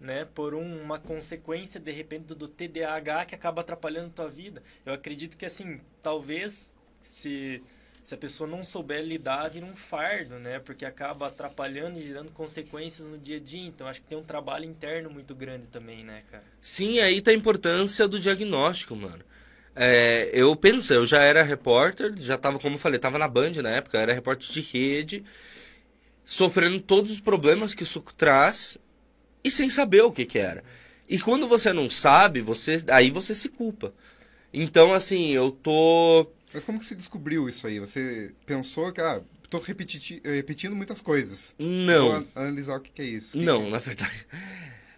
né, por um- uma consequência de repente do, do TDAH que acaba atrapalhando tua vida. Eu acredito que assim, talvez se se a pessoa não souber lidar, vira um fardo, né? Porque acaba atrapalhando e gerando consequências no dia a dia. Então acho que tem um trabalho interno muito grande também, né, cara? Sim, aí tá a importância do diagnóstico, mano. É, eu penso, eu já era repórter, já tava, como eu falei, tava na Band na época, era repórter de rede, sofrendo todos os problemas que isso traz e sem saber o que que era. E quando você não sabe, você aí você se culpa. Então, assim, eu tô Mas como que você descobriu isso aí? Você pensou que, ah, tô repeti- repetindo muitas coisas. não. Vou an- analisar o que, que é isso. Que Não, que- na verdade.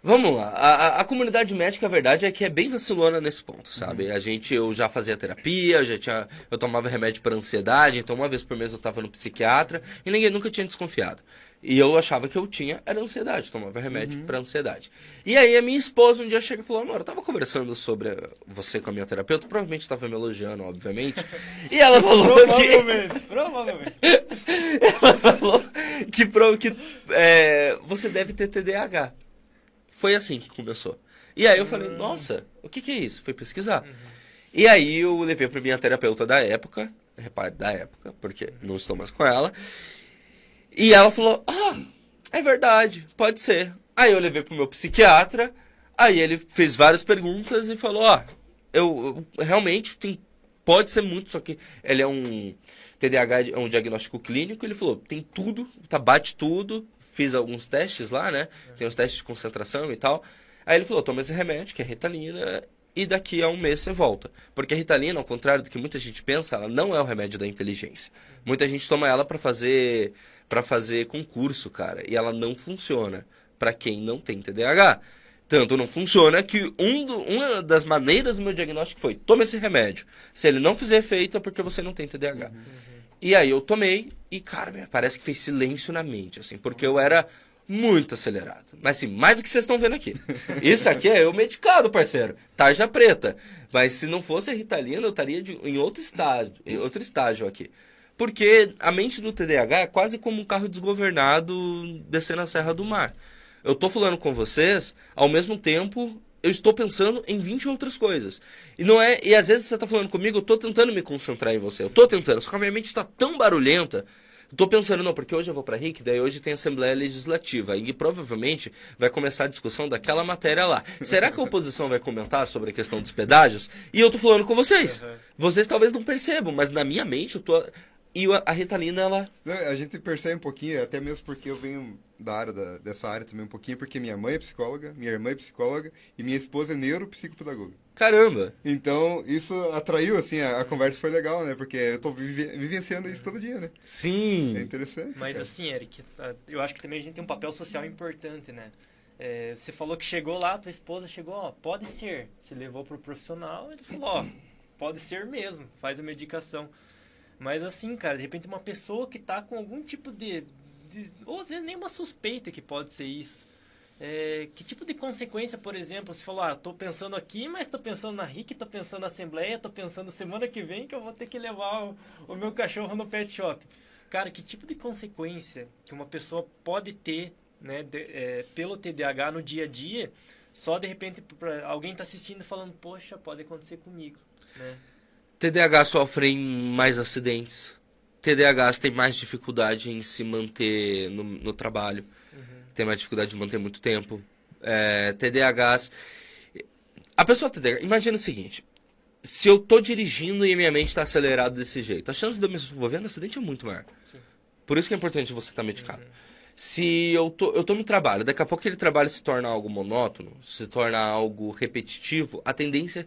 Vamos lá. A, a- a comunidade médica, a verdade é que é bem vacilona nesse ponto, sabe? A gente, eu já fazia terapia, eu já tinha, eu tomava remédio para ansiedade, então uma vez por mês eu tava no psiquiatra e ninguém nunca tinha desconfiado. E eu achava que eu tinha era ansiedade, tomava remédio para ansiedade. E aí a minha esposa um dia chega e falou: "Amor, eu tava conversando sobre você com a minha terapeuta, provavelmente estava me elogiando, obviamente". E ela falou que Provavelmente, provavelmente. ela falou que, pro- que é, você deve ter TDAH. Foi assim que começou. E aí eu falei, nossa, o que, que é isso? Fui pesquisar. E aí eu levei pra minha terapeuta da época, repare, da época, porque não estou mais com ela. E ela falou, ah, é verdade, pode ser. Aí eu levei pro meu psiquiatra, aí ele fez várias perguntas e falou, ó, eu, eu realmente tem, pode ser muito, só que ele é um TDAH, é um diagnóstico clínico, ele falou, tem tudo, tá, bate tudo, fiz alguns testes lá, né, tem os testes de concentração e tal. Aí ele falou, toma esse remédio, que é Ritalina, e daqui a um mês você volta. Porque a Ritalina, ao contrário do que muita gente pensa, ela não é o remédio da inteligência. Muita gente toma ela pra fazer para fazer concurso, cara, e ela não funciona pra quem não tem TDAH. Tanto não funciona que um do- uma das maneiras do meu diagnóstico foi: toma esse remédio. Se ele não fizer efeito é porque você não tem TDAH. E aí eu tomei e, cara, parece que fez silêncio na mente, assim, porque eu era muito acelerado. Mas assim, mais do que vocês estão vendo aqui. Isso aqui é eu medicado, parceiro. Tarja preta. Mas se não fosse a Ritalina, eu estaria de- em outro estágio, em outro estágio aqui. Porque a mente do TDAH é quase como um carro desgovernado descendo a Serra do Mar. Eu tô falando com vocês, ao mesmo tempo eu estou pensando em 20 outras coisas. E não é, e às vezes você tá falando comigo, eu tô tentando me concentrar em você. Eu tô tentando, só que a minha mente tá tão barulhenta. Tô pensando, não, porque hoje eu vou pra RIC, daí hoje tem Assembleia Legislativa. E provavelmente vai começar a discussão daquela matéria lá. Será que a oposição vai comentar sobre a questão dos pedágios? E eu tô falando com vocês. Uhum. Vocês talvez não percebam, mas na minha mente eu tô. E a a Ritalina, ela. A gente percebe um pouquinho, até mesmo porque eu venho da área da- dessa área também um pouquinho, porque minha mãe é psicóloga, minha irmã é psicóloga e minha esposa é neuropsicopedagoga. Caramba! Então, isso atraiu, assim, a, a conversa foi legal, né? Porque eu tô vive- vivenciando isso todo dia, né? Sim! É interessante. Mas cara. assim, Eric, eu acho que também a gente tem um papel social importante, né? É, você falou que chegou lá, tua esposa chegou, ó, pode ser. Você levou pro profissional, ele falou, ó, pode ser mesmo, faz a medicação. Mas assim, cara, de repente uma pessoa que tá com algum tipo de, de- ou às vezes nem uma suspeita que pode ser isso. É, que tipo de consequência, por exemplo, você falou, ah, tô pensando aqui, mas tô pensando na RIC, tô pensando na Assembleia, tô pensando semana que vem que eu vou ter que levar o, o meu cachorro no pet shop. Cara, que tipo de consequência que uma pessoa pode ter né, de- é, pelo TDAH no dia a dia, só de repente pra, alguém tá assistindo falando, poxa, pode acontecer comigo, né? TDAH sofrem mais acidentes. TDAHs têm mais dificuldade em se manter no, no trabalho. Tem mais dificuldade de manter muito tempo. É, TDAHs. A pessoa TDAH. Imagina o seguinte: se eu tô dirigindo e a minha mente está acelerada desse jeito, a chance de eu me envolver no acidente é muito maior. Sim. Por isso que é importante você estar medicado. Se eu tô, eu tô no trabalho, daqui a pouco aquele trabalho se torna algo monótono, se torna algo repetitivo, a tendência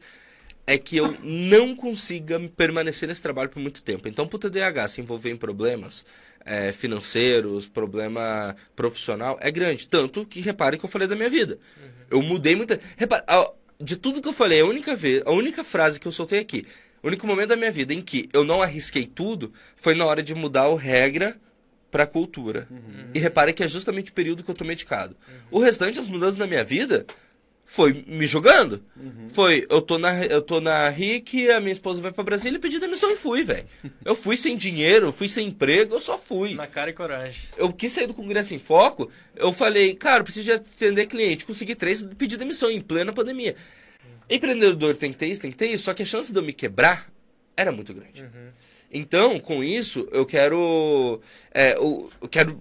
é que eu não consiga permanecer nesse trabalho por muito tempo. Então, para o TDAH se envolver em problemas é, financeiros, problema profissional, é grande. Tanto que repare que eu falei da minha vida. Uhum. Eu mudei muita. Repare, de tudo que eu falei, a única vez, a única frase que eu soltei aqui, o único momento da minha vida em que eu não arrisquei tudo foi na hora de mudar o regra para cultura. Uhum. E repare que é justamente o período que eu tô medicado. Uhum. O restante, as mudanças na minha vida, foi me jogando. Uhum. Foi, eu tô na eu tô na RIC, a minha esposa vai para Brasília e pedi demissão e fui, velho. Eu fui sem dinheiro, fui sem emprego, eu só fui. Na cara e coragem. Eu quis sair do Congresso em Foco, eu falei, cara, preciso de atender cliente, consegui três, pedi demissão em plena pandemia. Uhum. Empreendedor tem que ter isso, tem que ter isso, só que a chance de eu me quebrar era muito grande. Uhum. Então, com isso, eu quero é, eu, eu quero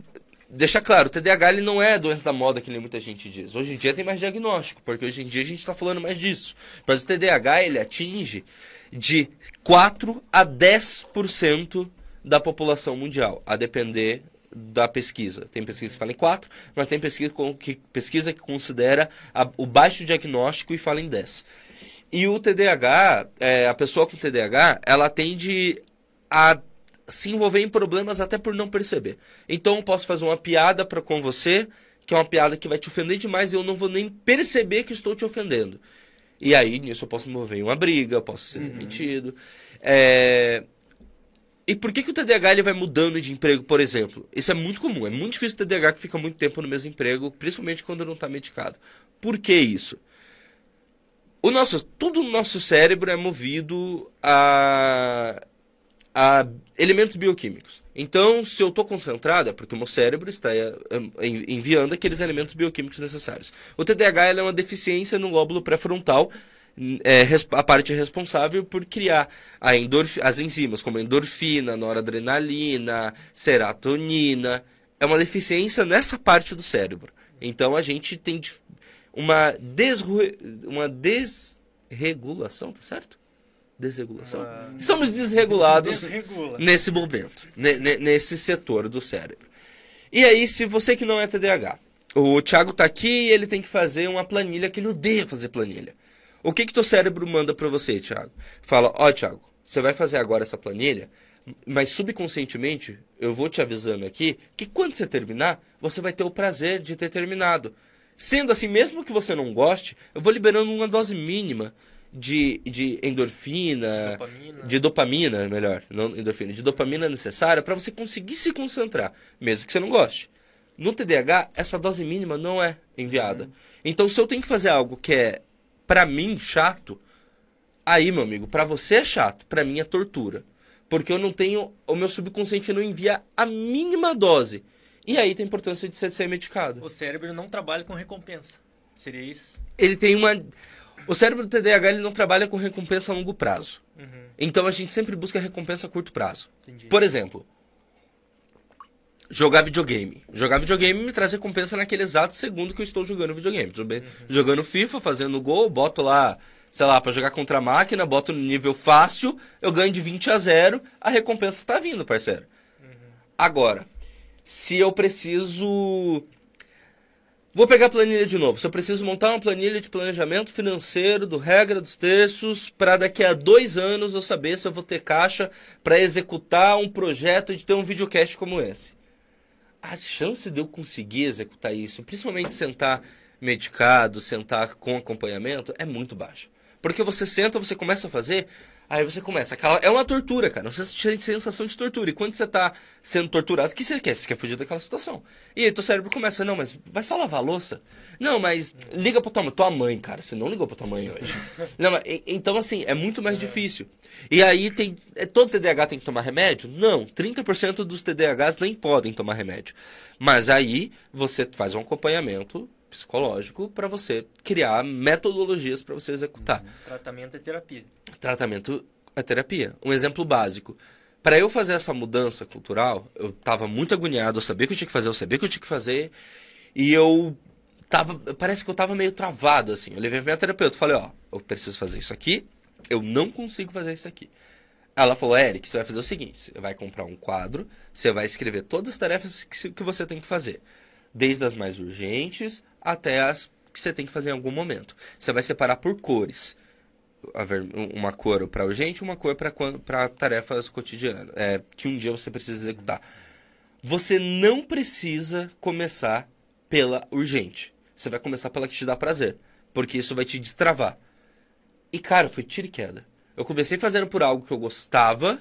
deixar claro, o TDAH ele não é doença da moda, que nem muita gente diz. Hoje em dia tem mais diagnóstico, porque hoje em dia a gente está falando mais disso. Mas o TDAH ele atinge de 4 a 10% da população mundial, a depender da pesquisa. Tem pesquisa que fala em 4, mas tem pesquisa que, pesquisa que considera a, o baixo diagnóstico e fala em 10. E o TDAH, é, a pessoa com TDAH, ela tende a se envolver em problemas até por não perceber. Então eu posso fazer uma piada para com você, que é uma piada que vai te ofender demais e eu não vou nem perceber que estou te ofendendo. E aí, nisso, eu posso me envolver em uma briga, posso ser uhum. demitido. É... E por que, que o TDAH ele vai mudando de emprego, por exemplo? Isso é muito comum. É muito difícil o TDAH que fica muito tempo no mesmo emprego, principalmente quando não está medicado. Por que isso? O nosso, tudo no nosso cérebro é movido a a elementos bioquímicos. Então, se eu estou concentrado, é porque o meu cérebro está é, enviando aqueles elementos bioquímicos necessários. O TDAH é uma deficiência no lóbulo pré-frontal, é, a parte responsável por criar as enzimas, como endorfina, noradrenalina, serotonina. É uma deficiência nessa parte do cérebro. Então, a gente tem uma desregulação, tá certo? Desregulação. Ah, Somos desregulados desregula. nesse momento, nesse setor do cérebro. E aí, se você que não é TDAH, o Thiago tá aqui e ele tem que fazer uma planilha que ele odeia fazer planilha. O que que teu cérebro manda para você, Thiago? Fala, ó, oh, Thiago, você vai fazer agora essa planilha, mas subconscientemente, eu vou te avisando aqui que quando você terminar, você vai ter o prazer de ter terminado. Sendo assim, mesmo que você não goste, eu vou liberando uma dose mínima de, de endorfina, dopamina. de dopamina, melhor, não endorfina, de dopamina necessária para você conseguir se concentrar, mesmo que você não goste. No TDAH, essa dose mínima não é enviada. Uhum. Então, se eu tenho que fazer algo que é, para mim, chato, aí, meu amigo, para você é chato, para mim é tortura. Porque eu não tenho, o meu subconsciente não envia a mínima dose. E aí tem a importância de ser medicado. O cérebro não trabalha com recompensa. Seria isso? Ele tem uma. O cérebro do TDAH ele não trabalha com recompensa a longo prazo. Uhum. Então a gente sempre busca recompensa a curto prazo. Entendi. Por exemplo, jogar videogame. Jogar videogame me traz recompensa naquele exato segundo que eu estou jogando videogame. Uhum. Jogando FIFA, fazendo gol, boto lá, sei lá, para jogar contra a máquina, boto no nível fácil, eu ganho de 20 a 0, a recompensa está vindo, parceiro. Uhum. Agora, se eu preciso Vou pegar a planilha de novo. Se eu preciso montar uma planilha de planejamento financeiro do regra dos terços para daqui a dois anos eu saber se eu vou ter caixa para executar um projeto de ter um videocast como esse. A chance de eu conseguir executar isso, principalmente sentar medicado, sentar com acompanhamento, é muito baixa. Porque você senta, você começa a fazer, Aí você começa. Aquela, é uma tortura, cara. Você sente sensação de tortura. E quando você tá sendo torturado, o que você quer? Você quer fugir daquela situação. E aí teu cérebro começa, não, mas vai só lavar a louça? Não, mas liga pra tua mãe. Tua mãe, cara. Você não ligou pra tua mãe hoje. não, mas, então, assim, é muito mais difícil. E aí tem. É, todo TDAH tem que tomar remédio? Não. 30% dos TDAHs nem podem tomar remédio. Mas aí você faz um acompanhamento psicológico para você criar metodologias para você executar. Uhum. Tratamento é terapia. Tratamento é terapia. Um exemplo básico. Para eu fazer essa mudança cultural, eu estava muito agoniado, eu sabia que eu tinha que fazer, eu sabia que eu tinha que fazer, e eu tava, parece que eu estava meio travado assim. Eu levei para minha terapeuta, falei, ó, eu preciso fazer isso aqui, eu não consigo fazer isso aqui. Ela falou, Eric, você vai fazer o seguinte, você vai comprar um quadro, você vai escrever todas as tarefas que, que você tem que fazer. Desde as mais urgentes até as que você tem que fazer em algum momento. Você vai separar por cores. Uma cor para urgente uma cor para tarefas cotidianas, é, que um dia você precisa executar. Você não precisa começar pela urgente. Você vai começar pela que te dá prazer. Porque isso vai te destravar. E, cara, foi tiro e queda. Eu comecei fazendo por algo que eu gostava,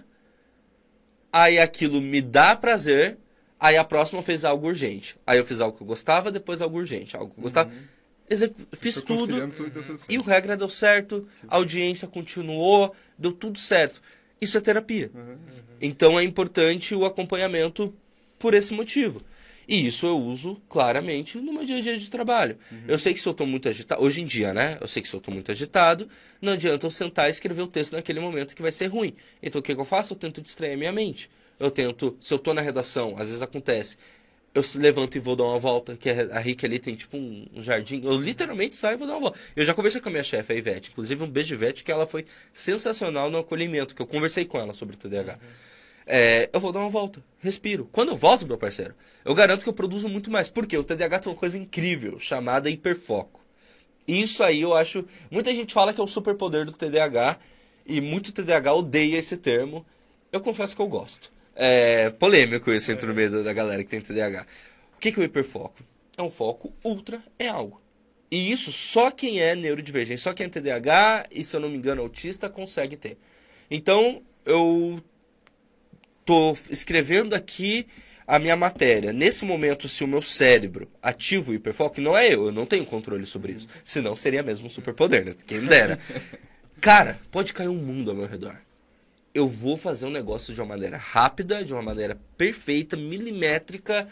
aí aquilo me dá prazer, aí a próxima fez algo urgente. Aí eu fiz algo que eu gostava, depois algo urgente. Algo que eu gostava. Uhum. Fiz tudo, tudo e o regra deu certo, a audiência continuou, deu tudo certo. Isso é terapia. Uhum. Então é importante o acompanhamento por esse motivo. E isso eu uso claramente no meu dia a dia de trabalho. Uhum. Eu sei que se eu estou muito agitado, hoje em dia, né? Eu sei que se eu estou muito agitado, não adianta eu sentar e escrever o texto naquele momento que vai ser ruim. Então o que, que eu faço? Eu tento distrair a minha mente. Eu tento, se eu estou na redação, às vezes acontece, eu levanto e vou dar uma volta, que a Rick ali tem tipo um, jardim. Eu literalmente saio e vou dar uma volta. Eu já conversei com a minha chefe, a Ivete. Inclusive, um beijo, Ivete, que ela foi sensacional no acolhimento, que eu conversei com ela sobre o TDAH. Uhum é, eu vou dar uma volta, respiro. Quando eu volto, meu parceiro, eu garanto que eu produzo muito mais. Porque o TDAH tem uma coisa incrível chamada hiperfoco. Isso aí eu acho. Muita gente fala que é o superpoder do TDAH e muito TDAH odeia esse termo. Eu confesso que eu gosto. É polêmico isso entre o meio da galera que tem TDAH. O que, que é o hiperfoco? É um foco ultra é algo. E isso só quem é neurodivergente, só quem é TDAH e, se eu não me engano, autista consegue ter. Então, eu tô escrevendo aqui a minha matéria. Nesse momento, se o meu cérebro ativa o hiperfoco, não é eu, eu não tenho controle sobre isso. Senão seria mesmo um superpoder, né? Quem dera. Cara, pode cair um mundo ao meu redor. Eu vou fazer um negócio de uma maneira rápida, de uma maneira perfeita, milimétrica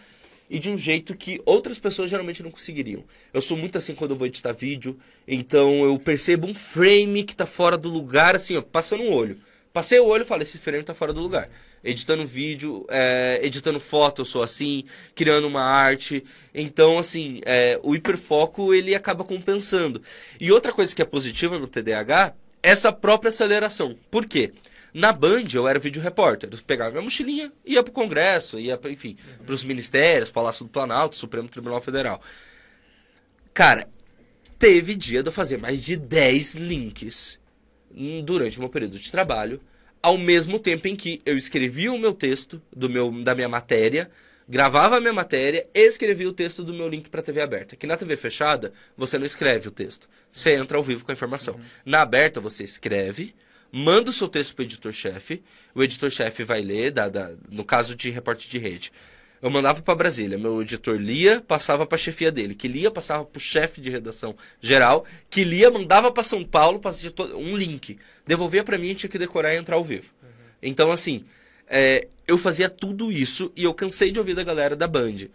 e de um jeito que outras pessoas geralmente não conseguiriam. Eu sou muito assim quando eu vou editar vídeo, então eu percebo um frame que tá fora do lugar, assim, ó, passando um olho. Passei o olho e falei, esse frame tá fora do lugar editando vídeo, é, editando foto, eu sou assim, criando uma arte. Então, assim, é, o hiperfoco ele acaba compensando. E outra coisa que é positiva no TDAH essa própria aceleração. Por quê? Na Band eu era vídeo repórter. Eu pegava minha mochilinha, ia pro Congresso, ia, pra, enfim, uhum. pros ministérios, Palácio do Planalto, Supremo Tribunal Federal. Cara, teve dia de eu fazer mais de 10 links durante o meu período de trabalho ao mesmo tempo em que eu escrevia o meu texto do meu, da minha matéria, gravava a minha matéria e escrevia o texto do meu link para a TV aberta. Que na TV fechada, você não escreve o texto. Você entra ao vivo com a informação. Uhum. Na aberta, você escreve, manda o seu texto para o editor-chefe, o editor-chefe vai ler, da, da, no caso de repórter de rede. Eu mandava para Brasília, meu editor lia, passava para a chefia dele, que lia, passava para o chefe de redação geral, que lia, mandava para São Paulo, passava um link, devolvia para mim, tinha que decorar e entrar ao vivo. Uhum. Então, assim, é, eu fazia tudo isso e eu cansei de ouvir da galera da Band.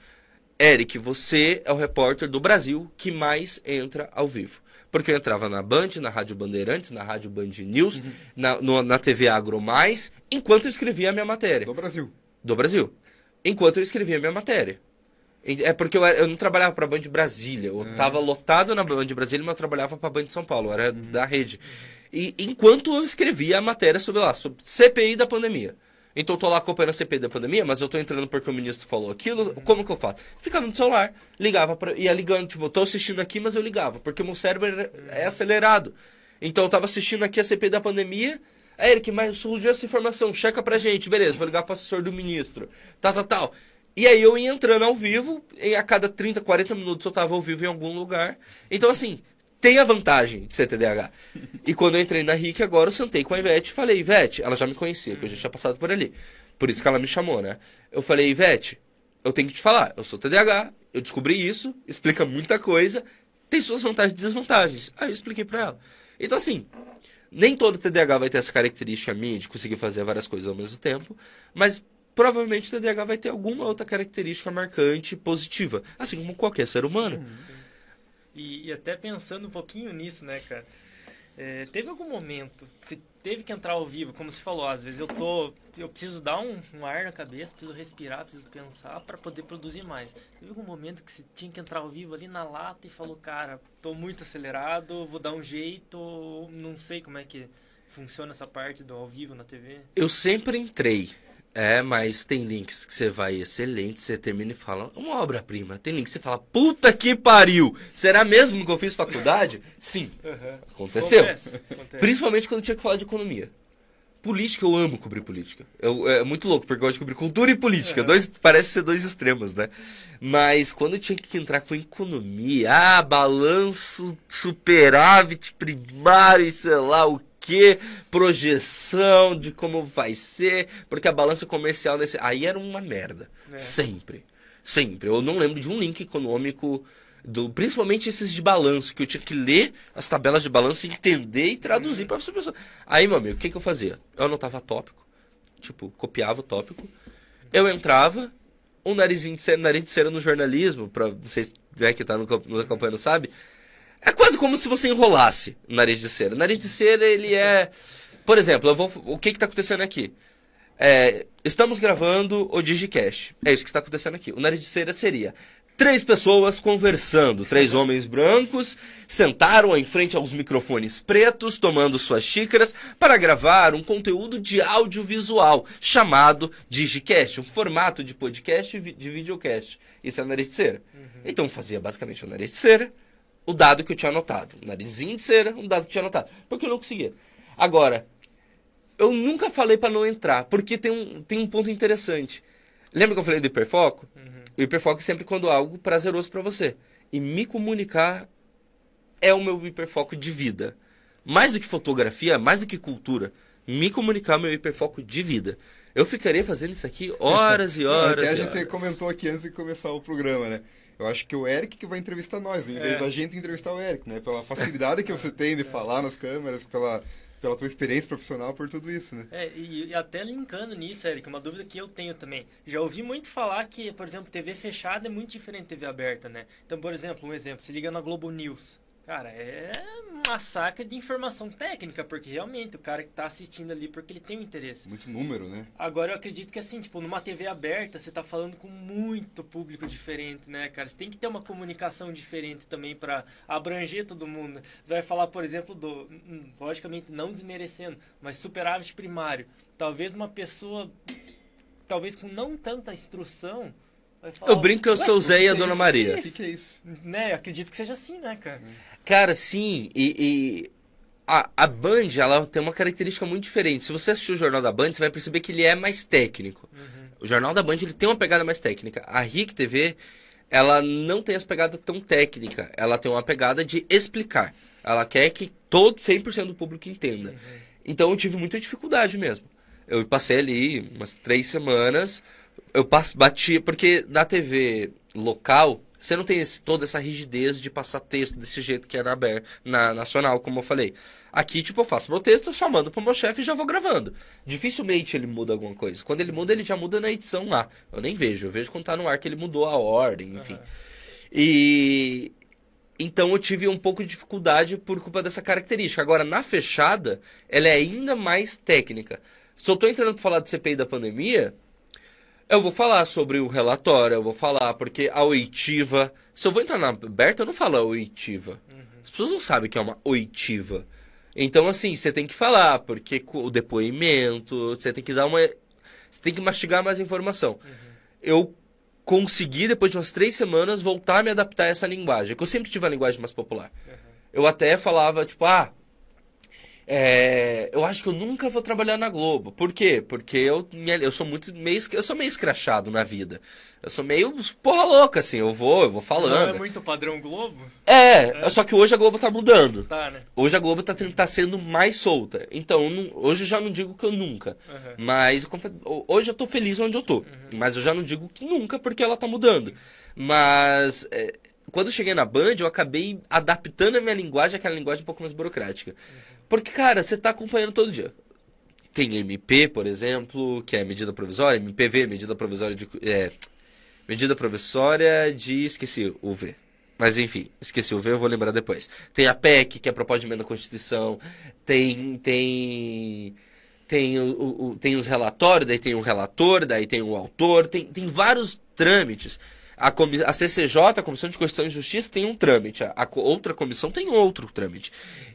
Eric, você é o repórter do Brasil que mais entra ao vivo. Porque eu entrava na Band, na Rádio Bandeirantes, na Rádio Band News, uhum. na, no, na TV Agro Mais, enquanto eu escrevia a minha matéria. Do Brasil. Do Brasil enquanto eu escrevia minha matéria. É porque eu, eu não trabalhava para a Band Brasília. Eu estava é. lotado na Band Brasília, mas eu trabalhava para a Band São Paulo. Era uhum. da rede. E enquanto eu escrevia a matéria sobre lá, sobre CPI da pandemia. Então eu tô lá acompanhando a CPI da pandemia, mas eu tô entrando porque o ministro falou aquilo. Como que eu faço? Ficava no celular, ligava, pra, ia ligando. Tipo, eu tô assistindo aqui, mas eu ligava. Porque o meu cérebro é acelerado. Então eu tava assistindo aqui a CPI da pandemia é, Eric, mas surgiu essa informação, checa pra gente, beleza, vou ligar pro assessor do ministro, tal, tal, tal. E aí eu ia entrando ao vivo, e a cada 30, 40 minutos eu tava ao vivo em algum lugar. Então, assim, tem a vantagem de ser TDAH. E quando eu entrei na RIC agora, eu sentei com a Ivete e falei, Ivete, ela já me conhecia, que eu já tinha passado por ali. Por isso que ela me chamou, né? Eu falei, Ivete, eu tenho que te falar, eu sou TDAH, eu descobri isso, explica muita coisa, tem suas vantagens e desvantagens. Aí eu expliquei pra ela. Então, assim, nem todo TDAH vai ter essa característica minha de conseguir fazer várias coisas ao mesmo tempo, mas provavelmente o TDAH vai ter alguma outra característica marcante positiva, assim como qualquer ser humano. Sim, sim. E, e, até pensando um pouquinho nisso, né, cara? É, teve algum momento que você teve que entrar ao vivo, como você falou, às vezes eu tô, eu preciso dar um, um ar na cabeça, preciso respirar, preciso pensar para poder produzir mais. Teve algum momento que você tinha que entrar ao vivo ali na lata e falou, cara, tô muito acelerado, vou dar um jeito, não sei como é que funciona essa parte do ao vivo na TV? Eu sempre entrei. É, mas tem links que você vai excelente, você termina e fala, uma obra-prima. Tem links que você fala, puta que pariu! Será mesmo que eu fiz faculdade? Sim. Uhum. Aconteceu. Acontece, acontece. Principalmente quando tinha que falar de economia. Política, eu amo cobrir política. Eu, é muito louco, porque eu gosto de cobrir cultura e política. Uhum. Dois, parece ser dois extremos, né? Mas quando eu tinha que entrar com economia, ah, balanço, superávit primário sei lá o que, projeção de como vai ser, porque a balança comercial nesse. Aí era uma merda. É. Sempre. Sempre. Eu não lembro de um link econômico. Do, principalmente esses de balanço, que eu tinha que ler as tabelas de balanço, entender e traduzir para pessoa. Aí, meu amigo, o que, que eu fazia? Eu anotava tópico, tipo, copiava o tópico, eu entrava, um narizinho de cera, nariz de cera no jornalismo, pra vocês né, que tá no, nos acompanhando sabe, é quase como se você enrolasse o nariz de cera. O nariz de cera, ele é. Por exemplo, eu vou, o que está acontecendo aqui? É, estamos gravando o Digicast. É isso que está acontecendo aqui. O nariz de cera seria três pessoas conversando. Três homens brancos sentaram em frente aos microfones pretos, tomando suas xícaras, para gravar um conteúdo de audiovisual chamado Digicast, um formato de podcast e de videocast. Isso é o nariz de cera. Então fazia basicamente o nariz de cera, o dado que eu tinha anotado. Narizinho de cera, um dado que eu tinha anotado. Porque eu não conseguia. Agora, eu nunca falei pra não entrar, porque tem um, tem um ponto interessante. Lembra que eu falei do hiperfoco? O hiperfoco é sempre quando há algo prazeroso pra você. E me comunicar é o meu hiperfoco de vida. Mais do que fotografia, mais do que cultura. Me comunicar é o meu hiperfoco de vida. Eu ficaria fazendo isso aqui horas e horas. Até a gente horas. comentou aqui antes de começar o programa, né? Eu acho que o Eric que vai entrevistar nós, em vez É. da gente entrevistar o Eric, né? Pela facilidade que você tem de falar nas câmeras, pela, pela tua experiência profissional, por tudo isso, né? É, e, e até linkando nisso, Eric, uma dúvida que eu tenho também. Já ouvi muito falar que, por exemplo, TV fechada é muito diferente de TV aberta, né? Então, por exemplo, um exemplo, se liga na Globo News. Cara, é uma saca de informação técnica, porque realmente o cara que tá assistindo ali, porque ele tem um interesse. Muito número, né? Agora eu acredito que assim, tipo, numa TV aberta, você tá falando com muito público diferente, né, cara? Você tem que ter uma comunicação diferente também pra abranger todo mundo. Você vai falar, por exemplo, do. hum, Logicamente, não desmerecendo, mas superávit primário. Talvez uma pessoa. Talvez com não tanta instrução. Eu brinco que eu "Ué, sou o Zé e a Dona? Maria. O que, que é isso? Né, eu acredito que seja assim, né, cara? Cara, sim, e, e a, a Band, ela tem uma característica muito diferente. Se você assistir o Jornal da Band, você vai perceber que ele é mais técnico. O Jornal da Band, ele tem uma pegada mais técnica. A RIC TV, ela não tem essa pegada tão técnica. Ela tem uma pegada de explicar. Ela quer que todo 100% do público entenda. Então eu tive muita dificuldade mesmo. Eu passei ali umas três semanas, eu pass- bati, porque na TV local, você não tem esse- toda essa rigidez de passar texto desse jeito que é na, na nacional, como eu falei. Aqui, tipo, eu faço meu texto, eu só mando pro meu chefe e já vou gravando. Dificilmente ele muda alguma coisa. Quando ele muda, ele já muda na edição lá. Eu nem vejo, eu vejo quando tá no ar que ele mudou a ordem, enfim. E então eu tive um pouco de dificuldade por culpa dessa característica. Agora, na fechada, ela é ainda mais técnica. Se eu tô entrando pra falar de CPI da pandemia, eu vou falar sobre o relatório, eu vou falar, porque a oitiva. Se eu vou entrar na aberta, eu não falo a oitiva. As pessoas não sabem que é uma oitiva. Então, assim, você tem que falar, porque o depoimento, você tem que dar uma. Você tem que mastigar mais informação. Eu consegui, depois de umas três semanas, voltar a me adaptar a essa linguagem. Que eu sempre tive a linguagem mais popular. Eu até falava, tipo, ah. É, eu acho que eu nunca vou trabalhar na Globo. Por quê? Porque eu, eu sou muito meio, eu sou meio escrachado na vida. Eu sou meio porra louca, assim. Eu vou, eu vou Não falando. é muito padrão Globo? É, só que hoje a Globo tá mudando. Tá, né? Hoje a Globo tá, tá sendo mais solta. Então, não- hoje eu já não digo que eu nunca. Uhum. Mas eu hoje eu tô feliz onde eu tô. Mas eu já não digo que nunca, porque ela tá mudando. Mas é, quando eu cheguei na Band, eu acabei adaptando a minha linguagem àquela linguagem um pouco mais burocrática. Porque, cara, você tá acompanhando todo dia. Tem MP, por exemplo, que é medida provisória, MPV, medida provisória de. É, medida provisória de. Esqueci o V. Mas enfim, esqueci o V, eu vou lembrar depois. Tem a PEC, que é a proposta de emenda à Constituição. Tem. Tem. Tem, o, o- o- tem os relatórios, daí tem o relator, daí tem o autor, tem, tem vários trâmites. A, a CCJ, a Comissão de Constituição e Justiça, tem um trâmite. A, a outra comissão tem outro trâmite.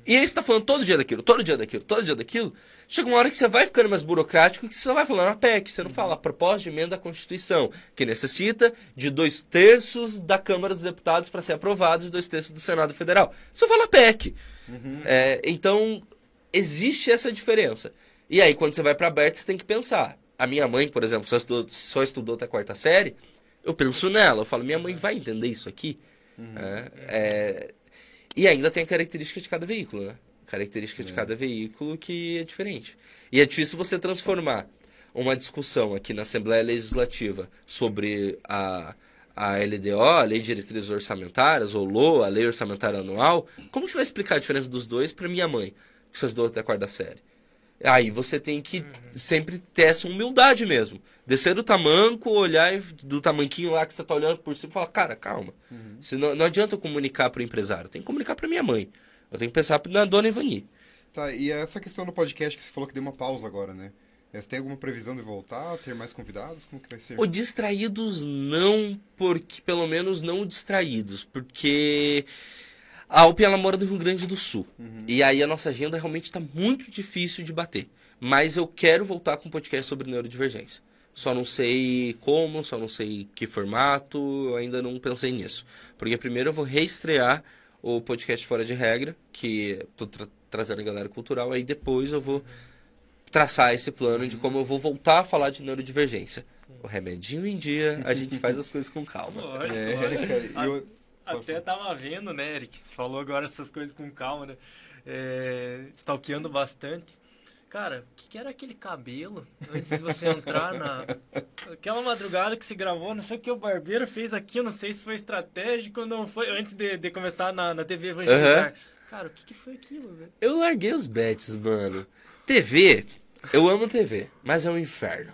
E aí você tá falando todo dia daquilo, todo dia daquilo, todo dia daquilo. Chega uma hora que você vai ficando mais burocrático e que você só vai falando a PEC. Você não fala a proposta de emenda à Constituição, que necessita de dois terços da Câmara dos Deputados para ser aprovado e dois terços do Senado Federal. Você fala PEC. É, então, existe essa diferença. E aí, quando você vai para aberto, você tem que pensar. A minha mãe, por exemplo, só estudou, só estudou até a quarta série. Eu penso nela. Eu falo, minha mãe vai entender isso aqui? É, é, e ainda tem a característica de cada veículo, né? Característica de cada veículo que é diferente. E é difícil você transformar uma discussão aqui na Assembleia Legislativa sobre a, a LDO, a Lei de Diretrizes Orçamentárias, ou LOA, a Lei Orçamentária Anual. Como que você vai explicar a diferença dos dois para minha mãe, que só estudou até a quarta série? Aí você tem que sempre ter essa humildade mesmo. Descer do tamanco, olhar do tamanquinho lá que você tá olhando por cima e falar, cara, calma. Se não, não adianta eu comunicar pro empresário, tem que comunicar pra minha mãe. Eu tenho que pensar na dona Ivani. Tá, e essa questão do podcast que você falou que deu uma pausa agora, né? Você tem alguma previsão de voltar, ter mais convidados? Como que vai ser? O distraídos não, porque pelo menos não o distraídos, porque a UP ela mora do Rio Grande do Sul. E aí a nossa agenda realmente está muito difícil de bater. Mas eu quero voltar com um podcast sobre neurodivergência. Só não sei como, só não sei que formato, eu ainda não pensei nisso. Porque primeiro eu vou reestrear o podcast Fora de Regra, que tô tra- trazendo a galera cultural, aí depois eu vou traçar esse plano de como eu vou voltar a falar de neurodivergência. O remedinho em dia, a gente faz as coisas com calma. Lógico, É, lógico. cara, eu- Até tava vendo, né, Eric? Você falou agora essas coisas com calma, né? É, stalkeando bastante. Cara, o que, que era aquele cabelo antes de você entrar na. Aquela madrugada que se gravou, não sei o que o barbeiro fez aqui, eu não sei se foi estratégico ou não foi, antes de, de começar na, na TV Evangelizar. Aham. Cara, o que, que foi aquilo, velho? Eu larguei os bets, mano. TV, eu amo TV, mas é um inferno.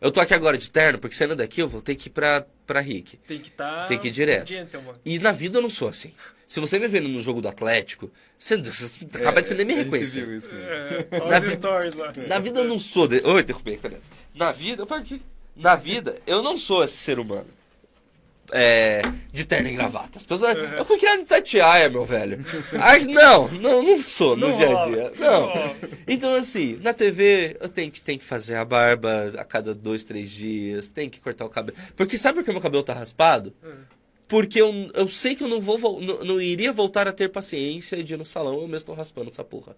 Eu tô aqui agora de terno, porque saindo daqui eu vou ter que ir pra, pra Rick. Tem que estar. Tem que ir direto. Gentleman. E na vida eu não sou assim. Se você me vendo no jogo do Atlético, você, você acaba de você nem me gente reconhecer. viu isso mesmo. É, Na olha os vi- stories lá. Na vida eu não sou. De... Oi, derrubei, Caneta. Na vida, opa, aqui. Na vida, eu não sou esse ser humano. É, de terno e gravata. As pessoas, eu fui criado em Tatiaia, meu velho. Ai, não, não, não sou no Não dia a dia. não. Então, assim, na TV eu tenho que, tenho que fazer a barba a cada dois, três dias, tem que cortar o cabelo. Porque sabe por que meu cabelo tá raspado? Porque eu, eu sei que eu não vou não, não iria voltar a ter paciência de ir no salão, eu mesmo tô raspando essa porra.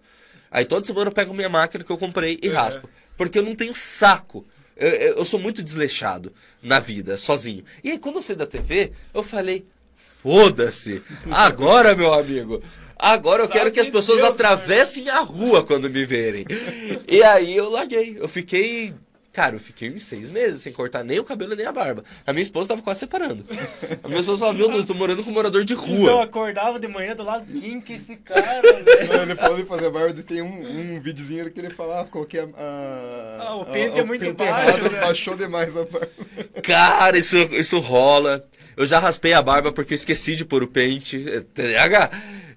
Aí toda semana eu pego minha máquina que eu comprei e Uhum. raspo. Porque eu não tenho saco. Eu, eu, sou muito desleixado na vida, sozinho. E aí quando eu saí da TV, eu falei, foda-se. Agora, meu amigo. Agora eu Sabe quero que as Deus, pessoas né? atravessem a rua quando me verem. E aí eu larguei. Eu fiquei. Cara, eu fiquei uns seis meses sem cortar nem o cabelo nem a barba. A minha esposa tava quase separando. A minha esposa falou: Meu Deus, eu tô morando com um morador de Então eu rua. acordava de manhã do lado, quem que é esse cara, velho? Não, ele falou de fazer barba, tem um, um videozinho que ele fala, ah, coloquei a, a- Ah, o a- pente é muito pente baixo, errado, né? baixou demais a barba. Cara, isso, isso rola. Eu já raspei a barba porque eu esqueci de pôr o pente. É, TDAH.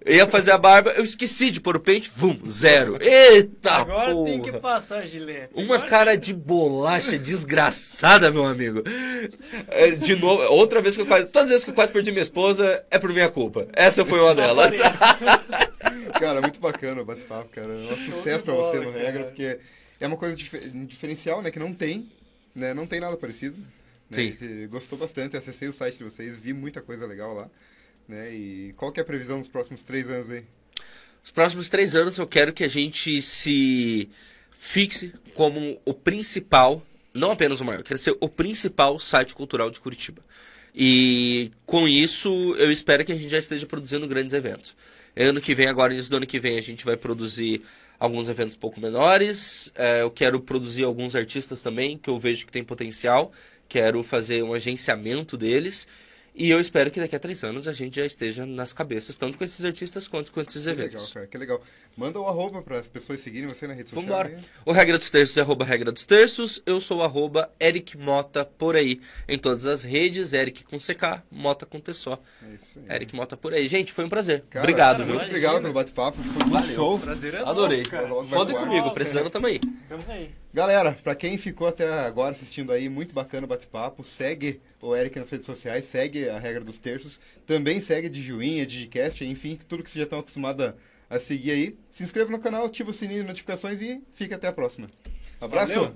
Eu ia fazer a barba, eu esqueci de pôr o pente, vum, zero. Eita Agora porra. tem que passar a gilete. Uma Agora- cara de bolacha desgraçada, meu amigo. É, De novo, outra vez que eu quase. Todas as vezes que eu quase perdi minha esposa, é por minha culpa. Essa foi uma delas. Cara, muito bacana o bate-papo, cara. Um sucesso pra você no Regra, porque é uma coisa dif- diferencial, né? Que não tem, né? Não tem nada parecido. Né? Sim. Gostou bastante, acessei o site de vocês, vi muita coisa legal lá. Né? E qual que é a previsão dos próximos três anos aí? Os próximos três anos eu quero que a gente se fixe como o principal, não apenas o maior, quero ser o principal site cultural de Curitiba. E com isso eu espero que a gente já esteja produzindo grandes eventos. Ano que vem, agora, início do ano que vem, a gente vai produzir alguns eventos um pouco menores. É, eu quero produzir alguns artistas também, que eu vejo que tem potencial. Quero fazer um agenciamento deles. E eu espero que daqui a três anos a gente já esteja nas cabeças, tanto com esses artistas quanto com esses Que eventos. legal, cara, que legal. Manda o arroba para as pessoas seguirem você na rede social. Vambora. aí. O Regra dos Terços é arroba Regra dos Terços. Eu sou arroba Eric Mota por aí. Em todas as redes, Eric com CK, Mota com T só. É isso aí. Eric Mota por aí. Gente, foi um prazer. Cara, obrigado, Muito viu? Imagina. obrigado pelo bate-papo, foi muito Valeu. show. Prazer é Adorei. nosso, cara. Pro ar. comigo, precisando né? também. Tamo aí. Galera, pra quem ficou até agora assistindo aí, muito bacana o bate-papo. Segue o Eric nas redes sociais, segue a regra dos terços. Também segue de Digicast, enfim, tudo que vocês já estão acostumados a, a seguir aí. Se inscreva no canal, ativa o sininho de notificações e fica até a próxima. Abraço! Valeu.